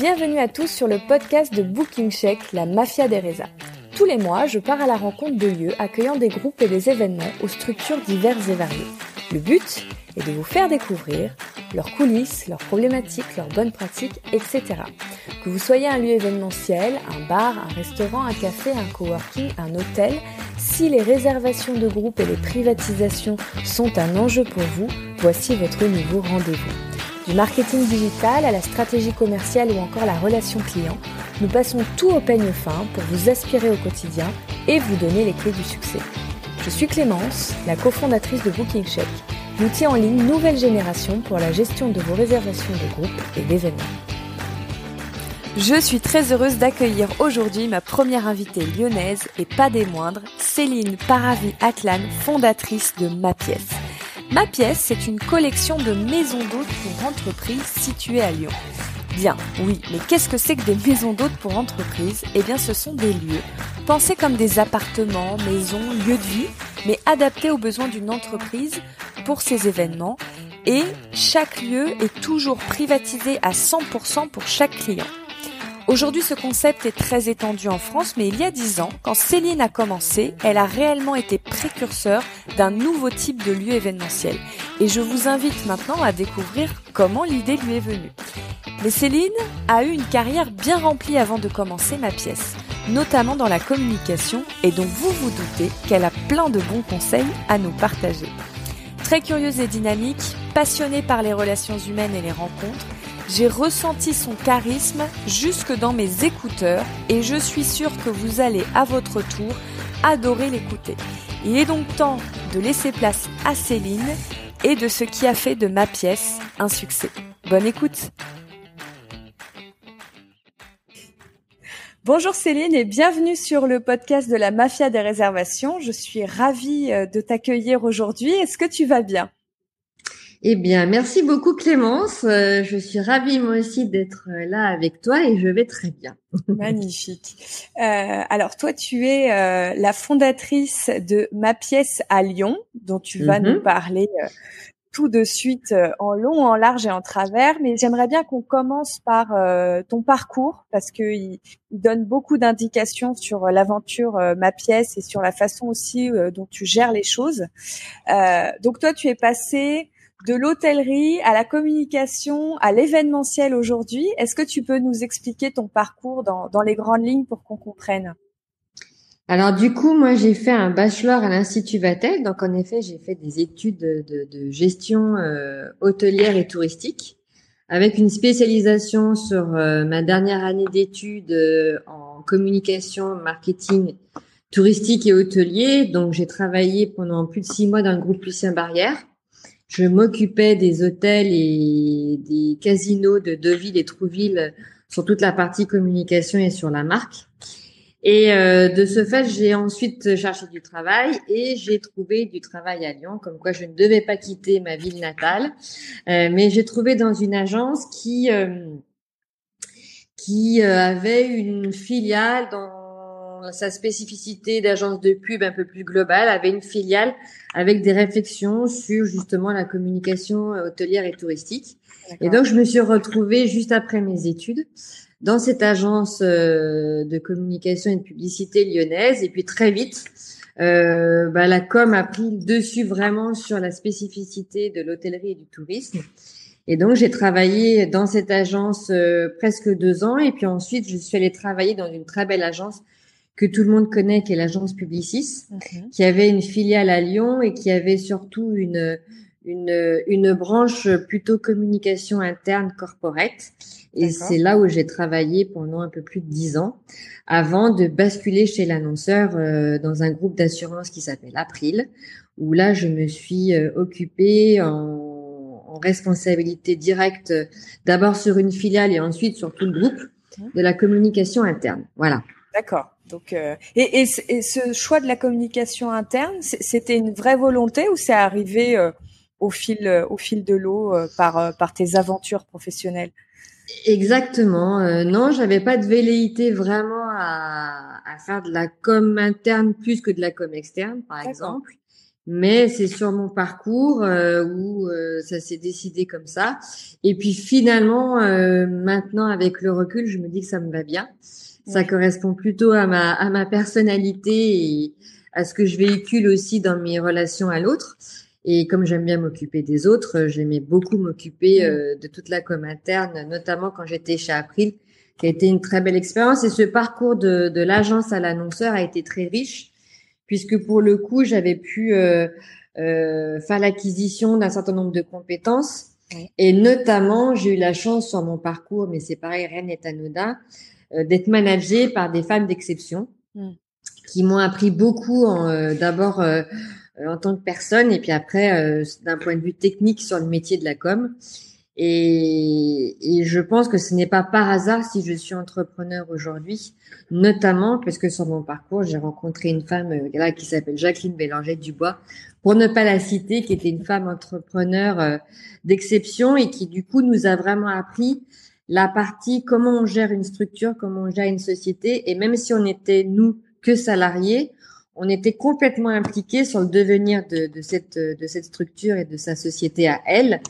Bienvenue à tous sur le podcast de Booking Check, la mafia des résas. Tous les mois, je pars à la rencontre de lieux accueillant des groupes et des événements aux structures diverses et variées. Le but est de vous faire découvrir leurs coulisses, leurs problématiques, leurs bonnes pratiques, etc. Que vous soyez un lieu événementiel, un bar, un restaurant, un café, un coworking, un hôtel, si les réservations de groupes et les privatisations sont un enjeu pour vous, voici votre nouveau rendez-vous. Du marketing digital à la stratégie commerciale ou encore la relation client, nous passons tout au peigne fin pour vous aspirer au quotidien et vous donner les clés du succès. Je suis Clémence, la cofondatrice de Booking Check, l'outil en ligne nouvelle génération pour la gestion de vos réservations de groupe et d'événements. Je suis très heureuse d'accueillir aujourd'hui ma première invitée lyonnaise et pas des moindres, Céline Paravi-Atlan, fondatrice de Ma Pièce. Ma pièce, c'est une collection de maisons d'hôtes pour entreprises situées à Lyon. Bien, oui, mais qu'est-ce que c'est que des maisons d'hôtes pour entreprises? Eh bien, ce sont des lieux pensés comme des appartements, maisons, lieux de vie, mais adaptés aux besoins d'une entreprise pour ses événements. Et chaque lieu est toujours privatisé à 100% pour chaque client. Aujourd'hui, ce concept est très étendu en France, mais il y a dix ans, quand Céline a commencé, elle a réellement été précurseur d'un nouveau type de lieu événementiel. Et je vous invite maintenant à découvrir comment l'idée lui est venue. Mais Céline a eu une carrière bien remplie avant de commencer ma pièce, notamment dans la communication, et dont vous vous doutez qu'elle a plein de bons conseils à nous partager. Très curieuse et dynamique, passionnée par les relations humaines et les rencontres, j'ai ressenti son charisme jusque dans mes écouteurs et je suis sûre que vous allez à votre tour adorer l'écouter. Il est donc temps de laisser place à Céline et de ce qui a fait de ma pièce un succès. Bonne écoute Bonjour Céline et bienvenue sur le podcast de la Mafia des réservations. Je suis ravie euh, de t'accueillir aujourd'hui. Est-ce que tu vas bien? Eh bien, merci beaucoup Clémence. Euh, je suis ravie moi aussi d'être euh, là avec toi et je vais très bien. Magnifique. Euh, alors toi, tu es euh, la fondatrice de Ma pièce à Lyon, dont tu vas nous mhm. parler tout de suite en long, en large et en travers. Mais j'aimerais bien qu'on commence par ton parcours parce que il, donne beaucoup d'indications sur l'aventure Ma pièce et sur la façon aussi dont tu gères les choses. donc toi, tu es passé de l'hôtellerie à la communication, à l'événementiel aujourd'hui. Est-ce que tu peux nous expliquer ton parcours dans, les grandes lignes pour qu'on comprenne? Alors du coup, moi j'ai fait un bachelor à l'Institut Vatel, donc en effet j'ai fait des études de, gestion euh, hôtelière et touristique, avec une spécialisation sur euh, ma dernière année d'études euh, en communication, marketing touristique et hôtelier. Donc j'ai travaillé pendant plus de six mois dans le groupe Lucien Barrière je m'occupais des hôtels et des casinos de Deauville et Trouville sur toute la partie communication et sur la marque. Et euh, de ce fait, j'ai ensuite cherché du travail et j'ai trouvé du travail à Lyon, comme quoi je ne devais pas quitter ma ville natale. Euh, mais j'ai trouvé dans une agence qui euh, qui avait une filiale dans sa spécificité d'agence de pub un peu plus globale, avait une filiale avec des réflexions sur justement la communication euh, hôtelière et touristique. Et donc, je me suis retrouvée juste après mes études dans cette agence euh, de communication et de publicité lyonnaise. Et puis très vite, euh, bah, la com a pris le dessus vraiment sur la spécificité de l'hôtellerie et du tourisme. Et donc, j'ai travaillé dans cette agence euh, presque deux ans. Et puis ensuite, je suis allée travailler dans une très belle agence que tout le monde connaît, qui est l'agence Publicis, qui avait une filiale à Lyon et qui avait surtout une, une, une branche plutôt communication interne corporate. Et c'est là où j'ai travaillé pendant un peu plus de dix ans, avant de basculer chez l'annonceur euh, dans un groupe d'assurance qui s'appelle April, où là je me suis euh, occupée en, en responsabilité directe, d'abord sur une filiale et ensuite sur tout le groupe, de la communication interne. Voilà. D'accord. Donc, euh, et, et, et, ce choix de la communication interne, c'était une vraie volonté ou c'est arrivé euh, au fil euh, au fil de l'eau par par tes aventures professionnelles? Exactement. non, j'avais pas de velléité vraiment à, à, faire de la com interne plus que de la com externe, par exemple. mais c'est sur mon parcours euh, où euh, ça s'est décidé comme ça. Et puis finalement, euh, maintenant avec le recul, je me dis que ça me va bien. Ça correspond plutôt à ma à ma personnalité et à ce que je véhicule aussi dans mes relations à l'autre. Et comme j'aime bien m'occuper des autres, j'aimais beaucoup m'occuper de toute la com interne, notamment quand j'étais chez April, qui a été une très belle expérience. Et ce parcours de, de l'agence à l'annonceur a été très riche puisque pour le coup, j'avais pu euh, euh, faire l'acquisition d'un certain nombre de compétences. Et notamment, j'ai eu la chance sur mon parcours, mais c'est pareil, rien n'est anodin, euh, d'être managée par des femmes d'exception mm. qui m'ont appris beaucoup, d'abord en tant que personne, et puis après, d'un point de vue technique sur le métier de la com. Et, et, je pense que ce n'est pas par hasard si je suis entrepreneur aujourd'hui, notamment parce que sur mon parcours, j'ai rencontré une femme euh, là, qui s'appelle Jacqueline Bélanger Dubois, pour ne pas la citer, qui était une femme entrepreneur euh, d'exception et qui du coup nous a vraiment appris la partie comment on gère une structure, comment on gère une société. Et même si on était nous que salariés, on était complètement impliqués sur le devenir de, de, cette, de cette structure et de sa société à elle.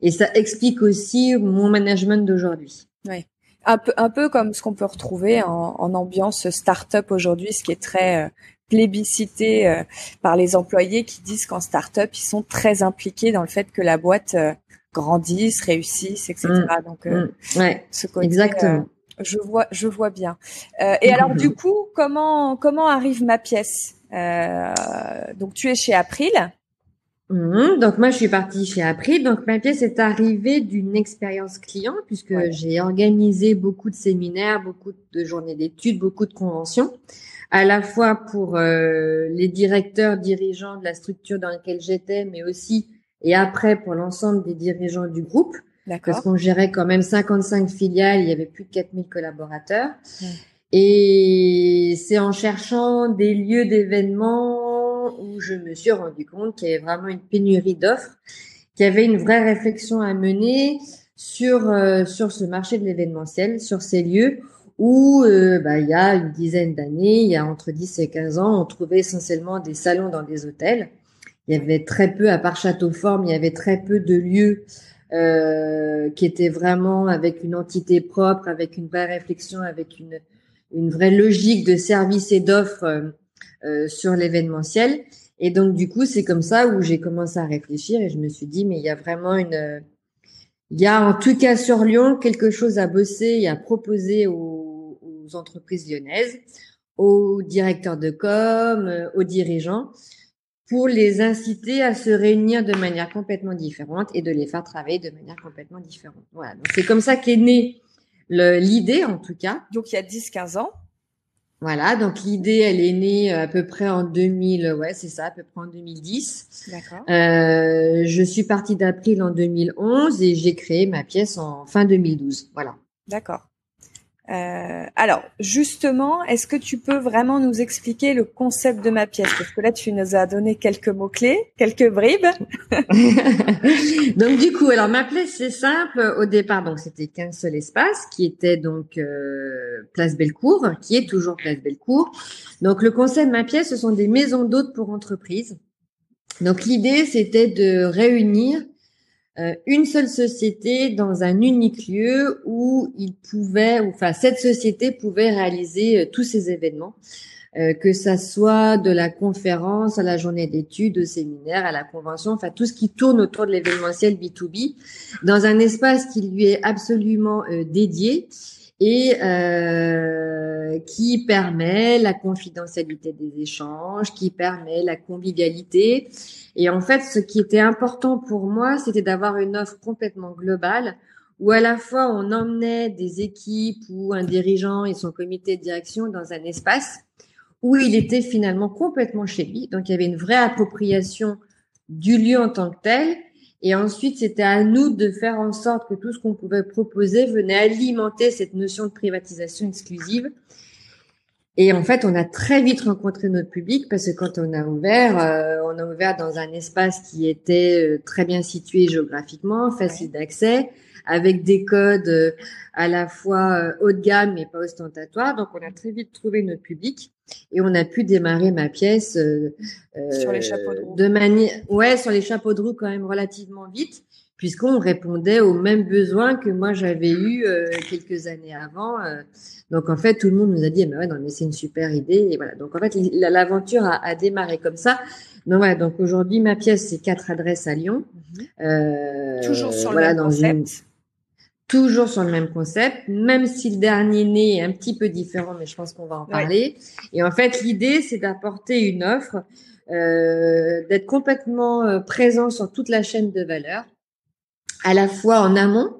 Et ça explique aussi mon management d'aujourd'hui. Oui. Un peu, un peu comme ce qu'on peut retrouver en, ambiance start-up aujourd'hui, ce qui est très euh, plébiscité euh, par les employés qui disent qu'en start-up, ils sont très impliqués dans le fait que la boîte euh, grandisse, réussisse, etc. Mmh. Donc, mmh. ouais, ce côté, exactement. je vois, je vois bien. et alors, du coup, comment comment arrive ma pièce? Donc, tu es chez April. Mhm. donc moi je suis partie chez April. Donc ma pièce est arrivée d'une expérience client puisque j'ai organisé beaucoup de séminaires, beaucoup de journées d'études, beaucoup de conventions, à la fois pour euh, les directeurs, dirigeants de la structure dans laquelle j'étais, mais aussi et après pour l'ensemble des dirigeants du groupe. Parce qu'on gérait quand même 55 filiales, il y avait plus de 4000 collaborateurs. Et c'est en cherchant des lieux d'événements où je me suis rendu compte qu'il y avait vraiment une pénurie d'offres, qu'il y avait une vraie réflexion à mener sur euh, sur ce marché de l'événementiel, sur ces lieux où euh, bah, il y a une dizaine d'années, il y a entre 10 et 15 ans, on trouvait essentiellement des salons dans des hôtels. Il y avait très peu, à part Château Forme, il y avait très peu de lieux euh, qui étaient vraiment avec une entité propre, avec une vraie réflexion, avec une, une vraie logique de service et d'offres euh, sur l'événementiel. Et donc du coup, c'est comme ça où j'ai commencé à réfléchir et je me suis dit mais il y a vraiment une il y a en tout cas sur Lyon quelque chose à bosser et à proposer aux, entreprises lyonnaises, aux directeurs de com, euh, aux dirigeants pour les inciter à se réunir de manière complètement différente et de les faire travailler de manière complètement différente. Voilà, donc c'est comme ça qu'est née l'idée en tout cas. Donc il y a 10-15 ans. Voilà, donc l'idée, elle est née à peu près en 2000, ouais, c'est ça, à peu près en 2010. D'accord. Euh, je suis partie d'April en 2011 et j'ai créé ma pièce en fin 2012. Voilà. D'accord. Euh, alors, justement, est-ce que tu peux vraiment nous expliquer le concept de ma pièce? Parce que là, tu nous as donné quelques mots-clés, quelques bribes. donc, du coup, alors ma pièce, c'est simple. Au départ, donc c'était qu'un seul espace, qui était donc euh, Place Bellecour, qui est toujours Place Bellecour. Donc, le concept de ma pièce, ce sont des maisons d'hôtes pour entreprises. Donc, l'idée, c'était de réunir euh, une seule société dans un unique lieu où il pouvait, enfin cette société pouvait réaliser euh, tous ces événements, euh, que ça soit de la conférence à la journée d'études, au séminaire, à la convention, enfin tout ce qui tourne autour de l'événementiel B2B, dans un espace qui lui est absolument dédié et euh, qui permet la confidentialité des échanges, qui permet la convivialité. Et en fait, ce qui était important pour moi, c'était d'avoir une offre complètement globale où à la fois on emmenait des équipes ou un dirigeant et son comité de direction dans un espace où il était finalement complètement chez lui. Donc il y avait une vraie appropriation du lieu en tant que tel et ensuite, c'était à nous de faire en sorte que tout ce qu'on pouvait proposer venait alimenter cette notion de privatisation exclusive. Et en fait, on a très vite rencontré notre public parce que quand on a ouvert, euh, on a ouvert dans un espace qui était euh, très bien situé géographiquement, facile d'accès, avec des codes euh, à la fois haut de gamme mais pas ostentatoires. Donc, on a très vite trouvé notre public et on a pu démarrer ma pièce sur les chapeaux de roue. De ouais, sur les chapeaux de roue quand même relativement vite puisqu'on répondait aux mêmes besoins que moi j'avais eu quelques années avant. Donc en fait, tout le monde nous a dit, mais ouais, non, mais c'est une super idée. Et voilà. Donc en fait, l'aventure a, démarré comme ça. Donc voilà. Donc aujourd'hui, ma pièce, c'est quatre adresses à Lyon. Mhm. Euh, toujours sur le même concept. Toujours sur le même concept, même si le dernier né est un petit peu différent, mais je pense qu'on va en parler. Et en fait, l'idée, c'est d'apporter une offre, euh, d'être complètement euh, présent sur toute la chaîne de valeur, à la fois en amont,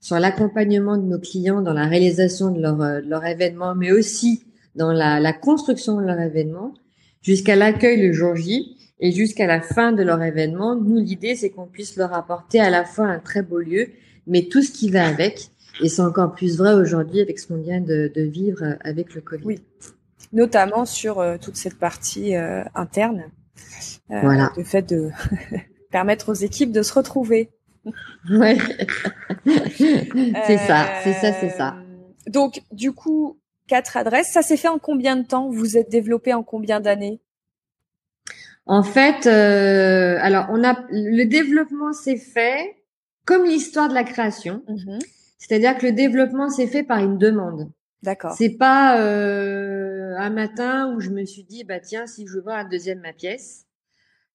sur l'accompagnement de nos clients dans la réalisation de leur, euh, leur événement, mais aussi dans la, la construction de leur événement, jusqu'à l'accueil le jour J et jusqu'à la fin de leur événement. Nous, l'idée, c'est qu'on puisse leur apporter à la fois un très beau lieu, mais tout ce qui va avec. Et c'est encore plus vrai aujourd'hui avec ce qu'on vient de, de, vivre euh, avec le Covid. Oui, notamment sur euh, toute cette partie interne. voilà. Le fait de permettre aux équipes de se retrouver. Ouais. c'est ça, c'est ça, c'est ça. Euh, donc, du coup, quatre adresses. Ça s'est fait en combien de temps? Vous êtes développé en combien d'années? En fait, euh, alors on a le développement s'est fait comme l'histoire de la création. Mhm. C'est-à-dire que le développement s'est fait par une demande. D'accord. C'est pas euh, un matin où je me suis dit bah tiens si je veux voir un deuxième ma pièce.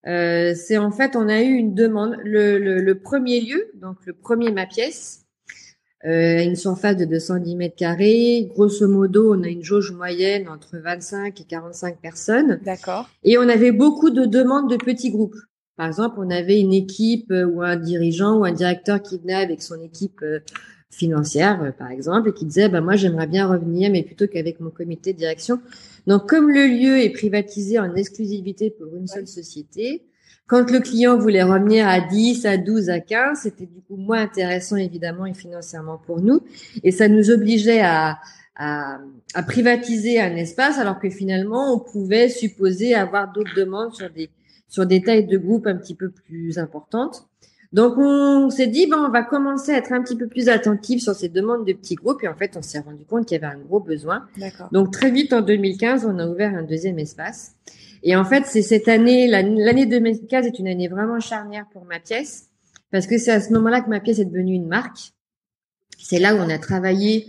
Euh, c'est en fait, on a eu une demande. Le, le, premier lieu, donc le premier ma pièce, euh, une surface de 210 mètres carrés. Grosso modo, on a une jauge moyenne entre 25 et 45 personnes. D'accord. Et on avait beaucoup de demandes de petits groupes. Par exemple, on avait une équipe euh, ou un dirigeant ou un directeur qui venait avec son équipe euh, financière, par exemple, et qui disait, bah, moi, j'aimerais bien revenir, mais plutôt qu'avec mon comité de direction. Donc, comme le lieu est privatisé en exclusivité pour une seule société, quand le client voulait revenir à 10, à 12, à 15, c'était du coup moins intéressant évidemment et financièrement pour nous. Et ça nous obligeait à, à, à privatiser un espace alors que finalement on pouvait supposer avoir d'autres demandes sur des, sur des tailles de groupe un petit peu plus importantes. Donc on s'est dit bon, on va commencer à être un petit peu plus attentif sur ces demandes de petits groupes et en fait on s'est rendu compte qu'il y avait un gros besoin. Donc très vite en 2015, on a ouvert un deuxième espace. Et en fait, c'est cette année, l'année 2015 est une année vraiment charnière pour ma pièce parce que c'est à ce moment-là que ma pièce est devenue une marque. C'est là où on a travaillé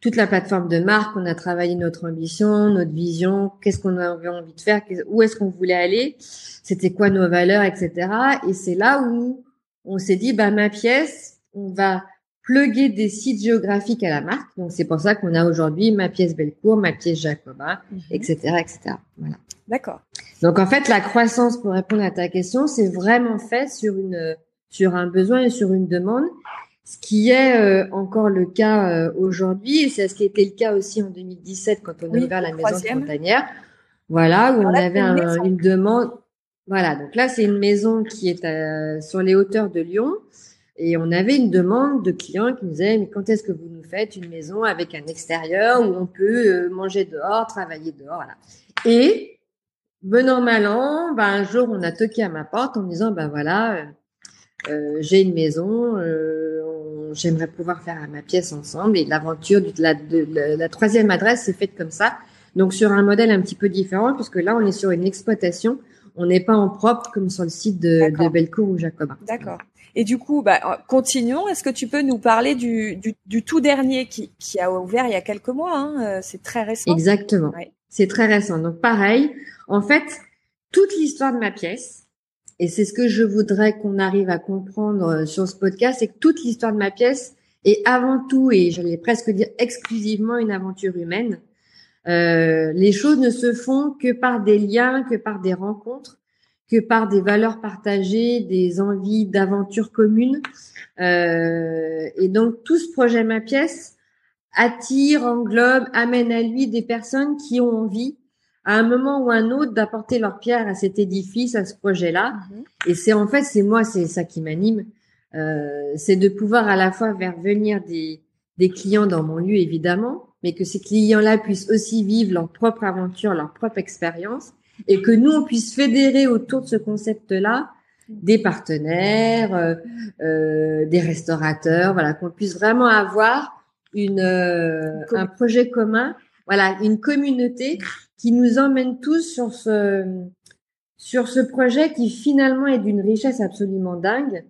toute la plateforme de marque, on a travaillé notre ambition, notre vision, qu'est-ce qu'on avait envie de faire, où est-ce qu'on voulait aller, c'était quoi nos valeurs, etc. Et c'est là où on s'est dit, bah, ma pièce, on va pluguer des sites géographiques à la marque. Donc, c'est pour ça qu'on a aujourd'hui ma pièce Bellecour, ma pièce Jacobin, etc., mhm. etc. Voilà. D'accord. Donc, en fait, la croissance, pour répondre à ta question, c'est vraiment fait sur une, sur un besoin et sur une demande. Ce qui est euh, encore le cas euh, aujourd'hui, et c'est ce qui était le cas aussi en 2017 quand on a ouvert la maison frontanière. Voilà, où on avait une demande. Voilà, donc là, c'est une maison qui est euh, sur les hauteurs de Lyon. Et on avait une demande de clients qui nous disaient, mais quand est-ce que vous nous faites une maison avec un extérieur où on peut manger dehors, travailler dehors, voilà. Et, venant mal an, ben, un jour, on a toqué à ma porte en me disant, ben voilà, euh j'ai une maison, euh, j'aimerais pouvoir faire ma pièce ensemble. Et l'aventure de la, de, la troisième adresse s'est faite comme ça. Donc, sur un modèle un petit peu différent, puisque là, on est sur une exploitation on n'est pas en propre comme sur le site de, de ou Jacobin. D'accord. Et du coup, bah, continuons. Est-ce que tu peux nous parler du, du, tout dernier qui, qui, a ouvert il y a quelques mois hein euh, C'est très récent. Exactement. C'est très récent. Donc pareil, en fait, toute l'histoire de ma pièce, et c'est ce que je voudrais qu'on arrive à comprendre euh, sur ce podcast, c'est que toute l'histoire de ma pièce est avant tout, et j'allais presque dire exclusivement, une aventure humaine. Euh, les choses ne se font que par des liens, que par des rencontres, que par des valeurs partagées, des envies d'aventure communes. Euh, et donc tout ce projet Ma Pièce attire, englobe, amène à lui des personnes qui ont envie à un moment ou un autre d'apporter leur pierre à cet édifice, à ce projet-là. Mhm. Et c'est en fait, c'est moi, c'est ça qui m'anime, euh, c'est de pouvoir à la fois faire venir des, des clients dans mon lieu, évidemment, mais que ces clients-là puissent aussi vivre leur propre aventure, leur propre expérience, et que nous, on puisse fédérer autour de ce concept-là des partenaires, euh, euh, des restaurateurs, voilà, qu'on puisse vraiment avoir une, euh, un projet commun, voilà, une communauté qui nous emmène tous sur ce sur ce projet qui finalement est d'une richesse absolument dingue.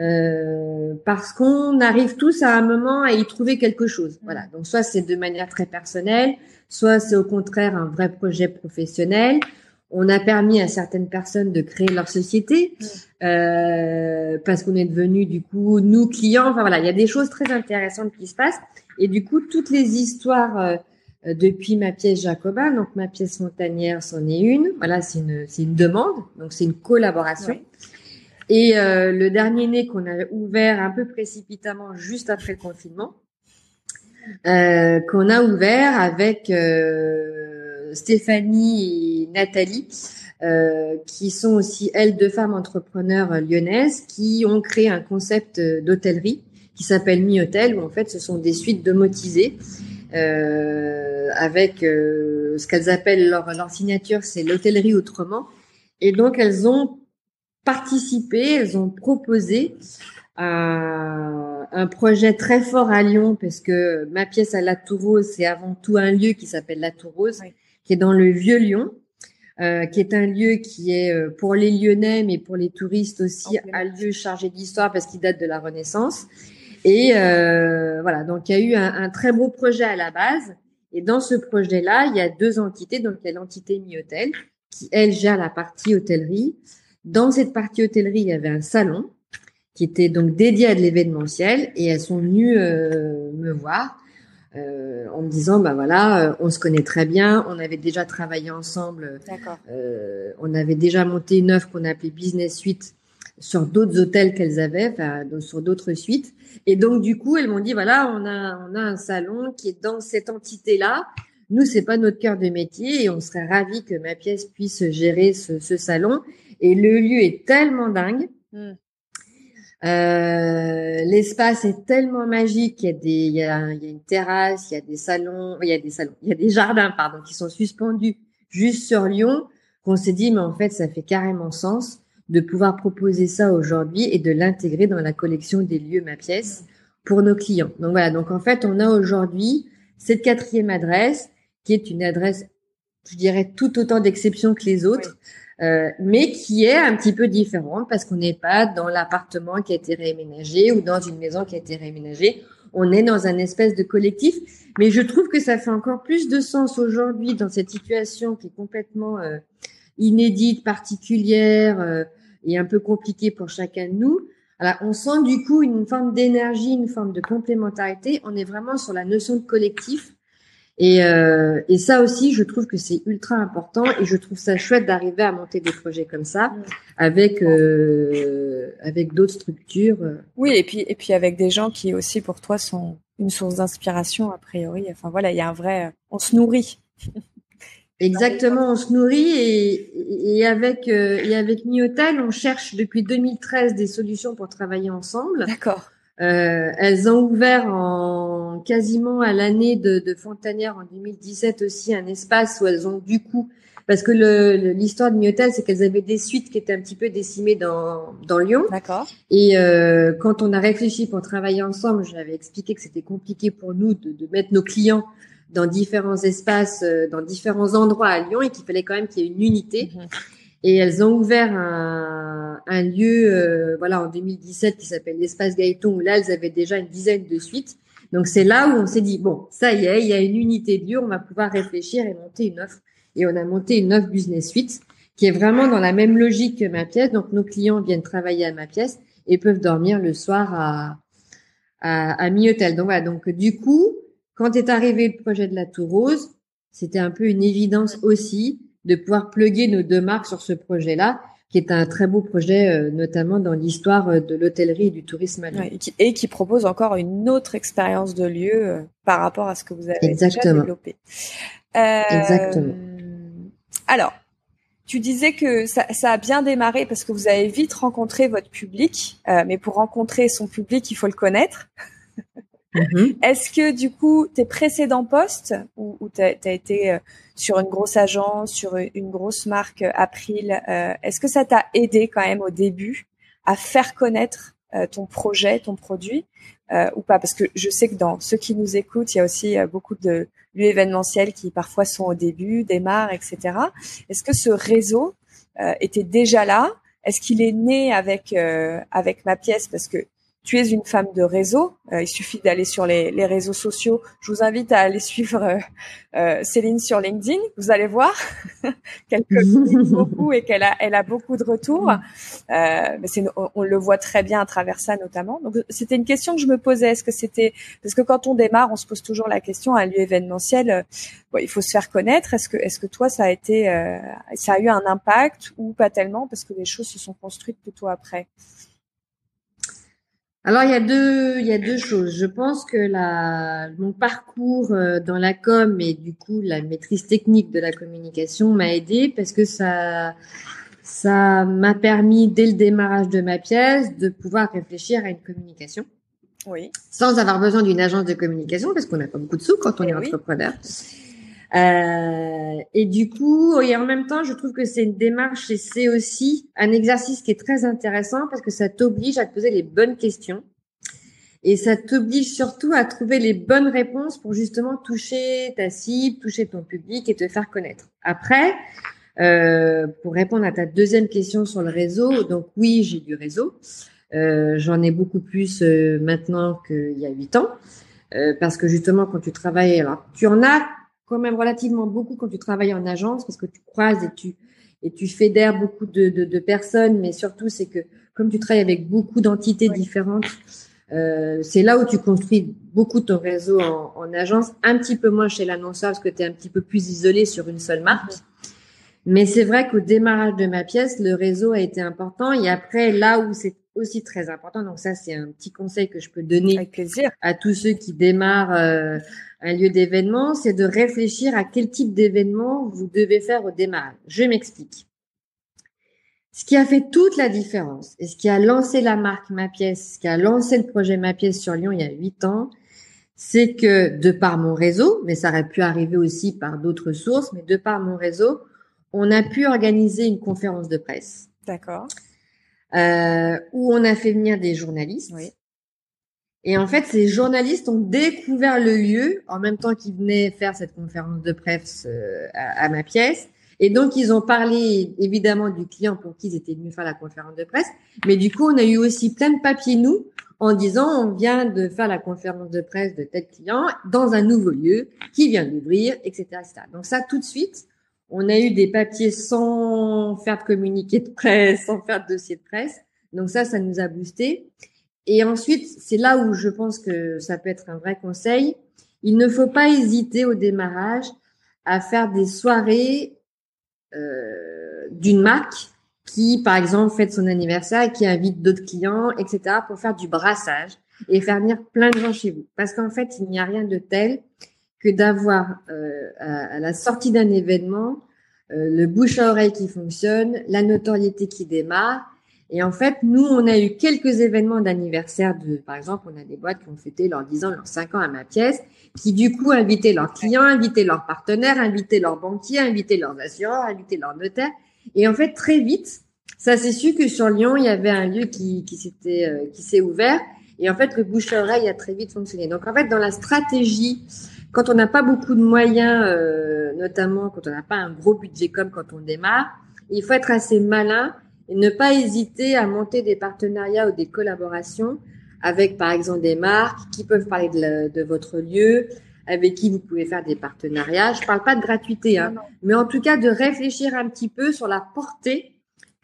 Euh, parce qu'on arrive tous à un moment à y trouver quelque chose. Voilà. Donc soit c'est de manière très personnelle, soit c'est au contraire un vrai projet professionnel, on a permis à certaines personnes de créer leur société euh, parce qu'on est devenu du coup nous clients. Enfin voilà, il y a des choses très intéressantes qui se passent et du coup toutes les histoires euh, depuis ma pièce Jacobin, donc ma pièce montanière, c'en est une. Voilà, c'est une c'est une demande, donc c'est une collaboration. Et euh, le dernier né qu'on a ouvert un peu précipitamment juste après le confinement, euh, qu'on a ouvert avec Stéphanie et Nathalie, euh, qui sont aussi elles deux femmes entrepreneurs lyonnaises, qui ont créé un concept d'hôtellerie qui s'appelle Mi Hôtel, où en fait ce sont des suites domotisées euh, avec euh, ce qu'elles appellent leur, leur signature, c'est l'hôtellerie autrement. Et donc elles ont participé, elles ont proposé un, un projet très fort à Lyon parce que ma pièce à La Tourose, c'est avant tout un lieu qui s'appelle La Tourose, qui est dans le Vieux Lyon, euh, qui est un lieu qui est euh, pour les Lyonnais, mais pour les touristes aussi, un lieu chargé d'histoire parce qu'il date de la Renaissance. Et euh, voilà, donc il y a eu un, un, très beau projet à la base. Et dans ce projet-là, il y a deux entités. Donc il y a l'entité Mi-Hôtel qui, elle, gère la partie hôtellerie. Dans cette partie hôtellerie, il y avait un salon qui était donc dédié à de l'événementiel et elles sont venues euh, me voir euh, en me disant bah voilà, euh, on se connaît très bien, on avait déjà travaillé ensemble, euh, on avait déjà monté une offre qu'on appelait Business Suite sur d'autres hôtels qu'elles avaient, enfin sur d'autres suites. Et donc du coup, elles m'ont dit voilà, on a on a un salon qui est dans cette entité là. Nous, c'est pas notre cœur de métier et on serait ravis que ma pièce puisse gérer ce, ce salon. Et le lieu est tellement dingue. Hmm. Euh, l'espace est tellement magique. Il y a des, il y a, il y a, une terrasse, il y a des salons, il y a des salons, il y a des jardins, pardon, qui sont suspendus juste sur Lyon. Qu'on s'est dit, mais en fait, ça fait carrément sens de pouvoir proposer ça aujourd'hui et de l'intégrer dans la collection des lieux ma pièce pour nos clients. Donc voilà. Donc en fait, on a aujourd'hui cette quatrième adresse qui est une adresse, je dirais, tout autant d'exception que les autres. Euh, mais qui est un petit peu différente parce qu'on n'est pas dans l'appartement qui a été réaménagé ou dans une maison qui a été réaménagée. On est dans un espèce de collectif. Mais je trouve que ça fait encore plus de sens aujourd'hui dans cette situation qui est complètement euh, inédite, particulière euh, et un peu compliquée pour chacun de nous. Alors, on sent du coup une forme d'énergie, une forme de complémentarité. On est vraiment sur la notion de collectif et, euh, et ça aussi, je trouve que c'est ultra important et je trouve ça chouette d'arriver à monter des projets comme ça avec euh, avec d'autres structures. Oui, et puis et puis avec des gens qui aussi pour toi sont une source d'inspiration a priori. Enfin voilà, il y a un vrai, on se nourrit. Exactement, on se nourrit et, et avec euh, et avec Miotel, on cherche depuis 2013 des solutions pour travailler ensemble. D'accord. Euh, elles ont ouvert en quasiment à l'année de, de Fontanière en 2017 aussi un espace où elles ont du coup parce que l'histoire de Miotel, c'est qu'elles avaient des suites qui étaient un petit peu décimées dans, dans Lyon. D'accord. Et euh, quand on a réfléchi pour travailler ensemble, j'avais expliqué que c'était compliqué pour nous de, de, mettre nos clients dans différents espaces, euh, dans différents endroits à Lyon, et qu'il fallait quand même qu'il y ait une unité. Mhm. Et elles ont ouvert un, un lieu, euh, voilà, en 2017 qui s'appelle l'espace Gaëton, où là, elles avaient déjà une dizaine de suites. Donc c'est là où on s'est dit bon, ça y est, il y a une unité de lieu, on va pouvoir réfléchir et monter une offre. Et on a monté une offre business suite qui est vraiment dans la même logique que ma pièce. Donc nos clients viennent travailler à ma pièce et peuvent dormir le soir à à, à mi-hôtel. Donc voilà. Donc du coup, quand est arrivé le projet de la Tour Rose, c'était un peu une évidence aussi de pouvoir pluguer nos deux marques sur ce projet-là, qui est un très beau projet, euh, notamment dans l'histoire euh, de l'hôtellerie et du tourisme à Lyon. et, qui, propose encore une autre expérience de lieu euh, par rapport à ce que vous avez déjà développé. Exactement. Alors, tu disais que ça, ça, a bien démarré parce que vous avez vite rencontré votre public, mais pour rencontrer son public, il faut le connaître. Mhm. Est-ce que du coup, tes précédents postes, où, où tu as, été euh, sur une grosse agence, sur une grosse marque euh, April, euh, est-ce que ça t'a aidé quand même au début à faire connaître ton projet, ton produit ou pas? Parce que je sais que dans ceux qui nous écoutent, il y a aussi beaucoup de lieux événementiels qui parfois sont au début, démarrent, etc. Est-ce que ce réseau était déjà là? Est-ce qu'il est né avec avec ma pièce? Parce que tu es une femme de réseau. Euh, il suffit d'aller sur les, les, réseaux sociaux. Je vous invite à aller suivre euh, euh Céline sur LinkedIn. Vous allez voir qu'elle communique beaucoup et qu'elle a, elle a beaucoup de retours. Euh, mais c'est, on, le voit très bien à travers ça notamment. Donc c'était une question que je me posais. Est-ce que c'était parce que quand on démarre, on se pose toujours la question à un lieu événementiel. Bon, il faut se faire connaître. Est-ce que, est-ce que toi ça a été, ça a eu un impact ou pas tellement parce que les choses se sont construites plutôt après? Alors il y a deux il y a deux choses. Je pense que la mon parcours euh, dans la com et du coup la maîtrise technique de la communication m'a aidé parce que ça ça m'a permis dès le démarrage de ma pièce de pouvoir réfléchir à une communication. Oui. Sans avoir besoin d'une agence de communication parce qu'on n'a pas beaucoup de sous quand on eh est entrepreneur. Euh, et du coup, et en même temps, je trouve que c'est une démarche et c'est aussi un exercice qui est très intéressant parce que ça t'oblige à te poser les bonnes questions et ça t'oblige surtout à trouver les bonnes réponses pour justement toucher ta cible, toucher ton public et te faire connaître. Après, euh, pour répondre à ta deuxième question sur le réseau, donc oui, j'ai du réseau. Euh, J'en ai beaucoup plus euh, maintenant qu'il y a huit ans. Euh, parce que justement, quand tu travailles, alors tu en as quand même relativement beaucoup quand tu travailles en agence parce que tu croises et tu et tu fédères beaucoup de, de, de personnes, mais surtout c'est que comme tu travailles avec beaucoup d'entités différentes, euh, c'est là où tu construis beaucoup ton réseau en, en agence, un petit peu moins chez l'annonceur parce que tu es un petit peu plus isolé sur une seule marque. Mais c'est vrai qu'au démarrage de ma pièce, le réseau a été important. Et après, là où c'est aussi très important, donc ça c'est un petit conseil que je peux donner à tous ceux qui démarrent euh, un lieu d'événement, c'est de réfléchir à quel type d'événement vous devez faire au démarrage. Je m'explique. Ce qui a fait toute la différence et ce qui a lancé la marque Ma Pièce, ce qui a lancé le projet Ma Pièce sur Lyon il y a huit ans, c'est que de par mon réseau, mais ça aurait pu arriver aussi par d'autres sources, mais de par mon réseau, on a pu organiser une conférence de presse. D'accord. Euh, où on a fait venir des journalistes. Oui. Et en fait, ces journalistes ont découvert le lieu en même temps qu'ils venaient faire cette conférence de presse euh, à, ma pièce. Et donc, ils ont parlé évidemment du client pour qui ils étaient venus faire la conférence de presse. Mais du coup, on a eu aussi plein de papiers, nous, en disant, on vient de faire la conférence de presse de tel client dans un nouveau lieu qui vient d'ouvrir, etc., etc. Donc ça, tout de suite, on a eu des papiers sans faire de communiqué de presse, sans faire de dossier de presse. Donc ça, ça nous a boosté. Et ensuite, c'est là où je pense que ça peut être un vrai conseil. Il ne faut pas hésiter au démarrage à faire des soirées euh, d'une marque qui, par exemple, fête son anniversaire, qui invite d'autres clients, etc., pour faire du brassage et faire venir plein de gens chez vous. Parce qu'en fait, il n'y a rien de tel que d'avoir euh, à, la sortie d'un événement euh, le bouche à oreille qui fonctionne, la notoriété qui démarre et en fait, nous, on a eu quelques événements d'anniversaire. De, par exemple, on a des boîtes qui ont fêté leurs 10 ans, leurs 5 ans à ma pièce, qui du coup invitaient leurs clients, invitaient leurs partenaires, invitaient leurs banquiers, invitaient leurs assureurs, invitaient leurs notaires. Et en fait, très vite, ça s'est su que sur Lyon, il y avait un lieu qui, qui s'était, euh, qui s'est ouvert. Et en fait, le bouche à oreille a très vite fonctionné. Donc, en fait, dans la stratégie, quand on n'a pas beaucoup de moyens, euh, notamment quand on n'a pas un gros budget comme quand on démarre, il faut être assez malin et ne pas hésiter à monter des partenariats ou des collaborations avec, par exemple, des marques qui peuvent parler de, de votre lieu, avec qui vous pouvez faire des partenariats. Je parle pas de gratuité, hein, mais en tout cas de réfléchir un petit peu sur la portée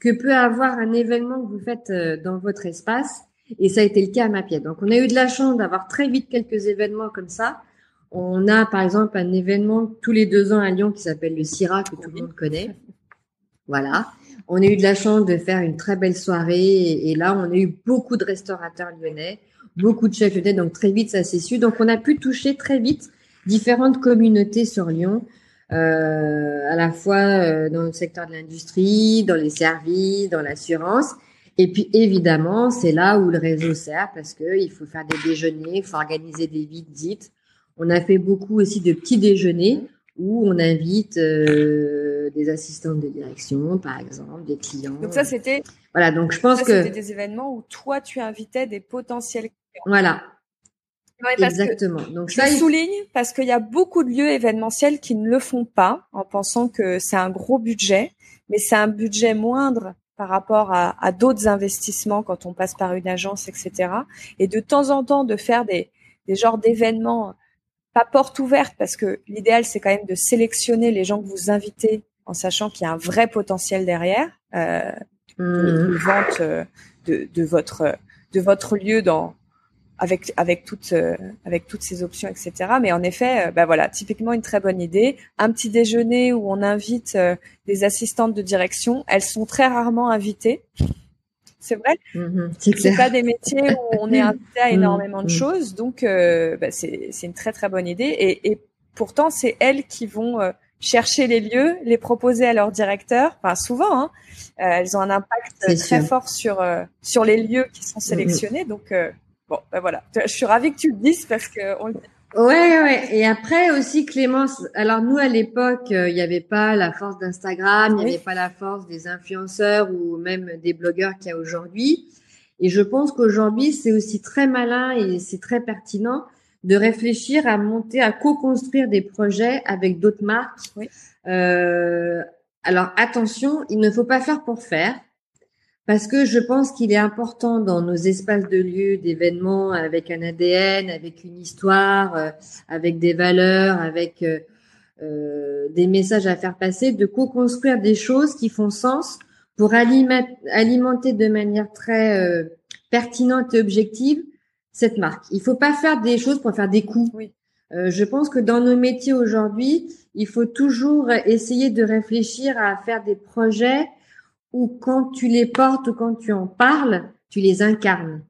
que peut avoir un événement que vous faites euh, dans votre espace. Et ça a été le cas à ma pièce. Donc, on a eu de la chance d'avoir très vite quelques événements comme ça. On a, par exemple, un événement tous les deux ans à Lyon qui s'appelle le CIRA, que tout le monde connaît. Voilà. On a eu de la chance de faire une très belle soirée et, là, on a eu beaucoup de restaurateurs lyonnais, beaucoup de chefs lyonnais, donc très vite, ça s'est su. Donc, on a pu toucher très vite différentes communautés sur Lyon, euh, à la fois euh, dans le secteur de l'industrie, dans les services, dans l'assurance. Et puis évidemment, c'est là où le réseau sert parce que il faut faire des déjeuners, il faut organiser des visites. On a fait beaucoup aussi de petits déjeuners où on invite euh, des assistantes de direction, par exemple, des clients. Donc ça, c'était. Voilà, donc je pense ça, que. C'était des événements où toi, tu invitais des potentiels clients. Voilà. Ouais, Exactement. Donc je ça, il- souligne parce qu'il y a beaucoup de lieux événementiels qui ne le font pas en pensant que c'est un gros budget, mais c'est un budget moindre par rapport à, à d'autres investissements quand on passe par une agence, etc. Et de temps en temps de faire des, des genres d'événements pas porte ouverte parce que l'idéal c'est quand même de sélectionner les gens que vous invitez en sachant qu'il y a un vrai potentiel derrière euh, de, de Mhm. vente euh, de, de votre de votre lieu dans avec avec toutes euh, avec toutes ces options etc mais en effet euh, bah voilà typiquement une très bonne idée. Un petit déjeuner où on invite des assistantes de direction. Elles sont très rarement invitées. C'est vrai. Mhm, c'est pas des métiers où on est invité à Mm, énormément de mm. choses, donc euh, bah, c'est c'est une très très bonne idée. Et, et pourtant, c'est elles qui vont chercher les lieux, les proposer à leur directeur. Enfin, souvent, hein, euh, elles ont un impact très sûr. fort sur euh, sur les lieux qui sont sélectionnés. Donc euh, bon, bah voilà. Je suis ravie que tu le dises parce que on le dit. Ouais, ouais. Et après aussi, Clémence, alors nous, à l'époque, il n'y avait pas la force d'Instagram, il n'y avait pas la force des influenceurs ou même des blogueurs qu'il y a aujourd'hui. Et je pense qu'aujourd'hui, c'est aussi très malin et c'est très pertinent de réfléchir à monter, à co-construire des projets avec d'autres marques. Oui. Euh, alors attention, il ne faut pas faire pour faire. Parce que je pense qu'il est important dans nos espaces de lieux, d'événements, avec un ADN, avec une histoire, euh, avec des valeurs, avec euh, euh, des messages à faire passer, de co-construire des choses qui font sens pour alimenter de manière très euh, pertinente et objective cette marque. Il faut pas faire des choses pour faire des coups. Oui. Euh, je pense que dans nos métiers aujourd'hui, il faut toujours essayer de réfléchir à faire des projets où quand tu les portes ou quand tu en parles, tu les incarnes.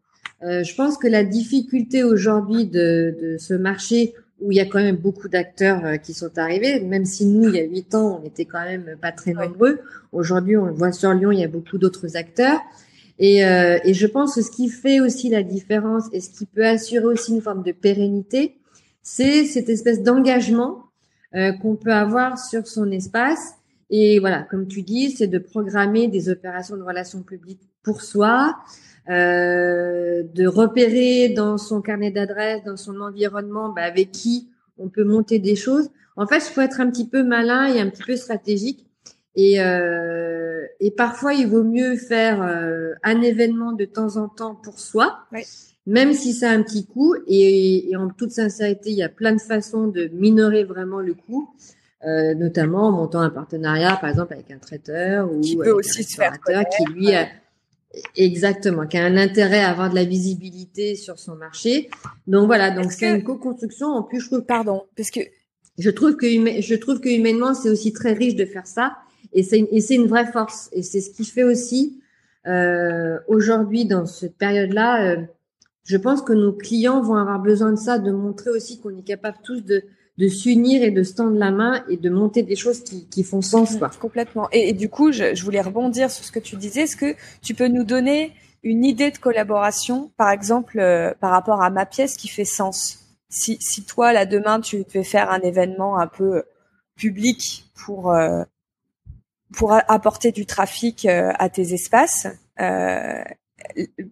Euh, je pense que la difficulté aujourd'hui de, de ce marché où il y a quand même beaucoup d'acteurs euh, qui sont arrivés, même si nous, il y a huit ans, on n'était quand même pas très nombreux. Aujourd'hui, on le voit sur Lyon, il y a beaucoup d'autres acteurs. Et, euh, et je pense que ce qui fait aussi la différence et ce qui peut assurer aussi une forme de pérennité, c'est cette espèce d'engagement euh, qu'on peut avoir sur son espace. Et voilà, comme tu dis, c'est de programmer des opérations de relations publiques pour soi, euh, de repérer dans son carnet d'adresses, dans son environnement, bah, avec qui on peut monter des choses. En fait, il faut être un petit peu malin et un petit peu stratégique. Et, et parfois, il vaut mieux faire euh, un événement de temps en temps pour soi, même si c'est un petit coût. Et, et en toute sincérité, il y a plein de façons de minorer vraiment le coût, euh, notamment en montant un partenariat, par exemple, avec un traiteur ou Qui peut avec aussi un se faire restaurateur qui lui a, exactement, qui a un intérêt à avoir de la visibilité sur son marché. Donc voilà, donc c'est que- une co-construction. En plus, je trouve Pardon, parce que je trouve que je trouve que humainement c'est aussi très riche de faire ça et c'est une, une vraie force et c'est ce qui fait aussi euh, aujourd'hui dans cette période-là. euh, je pense que nos clients vont avoir besoin de ça, de montrer aussi qu'on est capable tous de de s'unir et de se tendre la main et de monter des choses qui, qui font sens quoi. Complètement. Et, et du coup, je, je voulais rebondir sur ce que tu disais. Est-ce que tu peux nous donner une idée de collaboration, par exemple, euh, par rapport à ma pièce qui fait sens? Si, si toi, là, demain, tu devais faire un événement un peu euh, public pour, euh, pour apporter du trafic euh, à tes espaces, euh,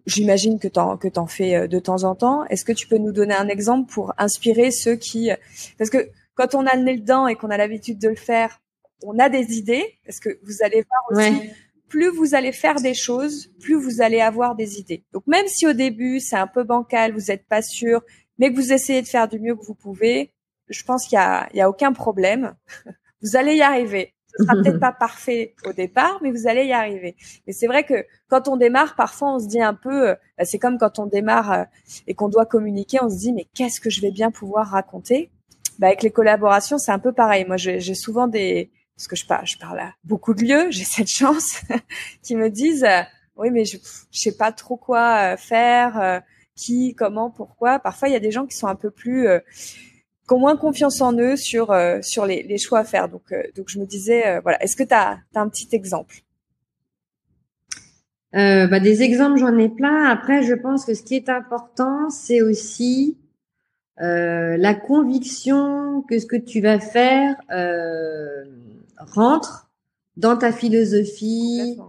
j'imagine que t'en que t'en fais euh, de temps en temps. Est-ce que tu peux nous donner un exemple pour inspirer ceux qui, parce que quand on a le nez dedans et qu'on a l'habitude de le faire, on a des idées, parce que vous allez voir aussi, Ouais. plus vous allez faire des choses, plus vous allez avoir des idées. Donc même si au début c'est un peu bancal, vous n'êtes pas sûr, mais que vous essayez de faire du mieux que vous pouvez, je pense qu'il y a, il y a aucun problème. Vous allez y arriver. Ce sera peut-être pas parfait au départ, mais vous allez y arriver. Mais c'est vrai que quand on démarre, parfois on se dit un peu, euh, bah, c'est comme quand on démarre euh, et qu'on doit communiquer, on se dit mais qu'est-ce que je vais bien pouvoir raconter? Bah, Avec les collaborations, c'est un peu pareil. Moi, j'ai souvent des, parce que je parle, je parle à beaucoup de lieux, j'ai cette chance, qui me disent, euh, oui mais je, je sais pas trop quoi faire, euh, qui, comment, pourquoi. Parfois, il y a des gens qui sont un peu plus euh, qui ont moins confiance en eux sur euh, sur les, les choix à faire. Donc euh, donc je me disais euh, voilà, est-ce que tu as, un petit exemple? Euh, bah, Des exemples, j'en ai plein. Après, je pense que ce qui est important, c'est aussi euh, la conviction que ce que tu vas faire euh, rentre dans ta philosophie,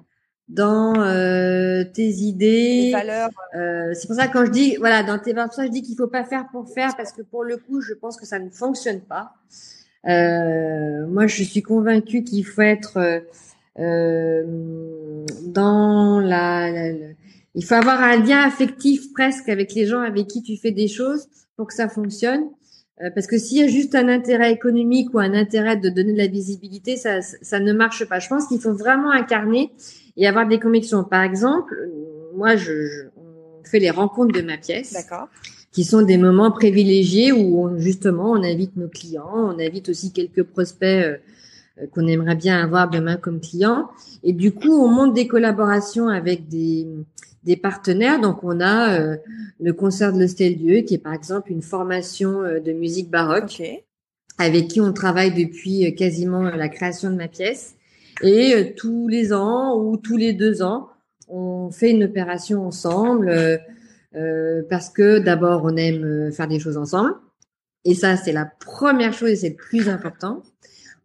dans euh, tes idées. valeurs. Euh, c'est pour ça que quand je dis, voilà, dans tes valeurs, je dis qu'il faut pas faire pour faire parce que pour le coup, je pense que ça ne fonctionne pas. Euh, moi, je suis convaincue qu'il faut être euh, dans la, la, il faut avoir un lien affectif presque avec les gens avec qui tu fais des choses pour que ça fonctionne. Euh, parce que s'il y a juste un intérêt économique ou un intérêt de donner de la visibilité, ça, ça ne marche pas. Je pense qu'il faut vraiment incarner et avoir des convictions. Par exemple, moi, je, je on fait les rencontres de ma pièce. D'accord qui sont des moments privilégiés où on, justement on invite nos clients, on invite aussi quelques prospects euh, euh, qu'on aimerait bien avoir demain comme clients. Et du coup, on monte des collaborations avec des, des partenaires. Donc, on a euh, le concert de l'Hostel-Dieu, qui est par exemple une formation de musique baroque, avec qui on travaille depuis quasiment la création de ma pièce. Et tous les ans ou tous les deux ans, on fait une opération ensemble euh, parce que d'abord, on aime euh, faire des choses ensemble. Et ça, c'est la première chose et c'est le plus important.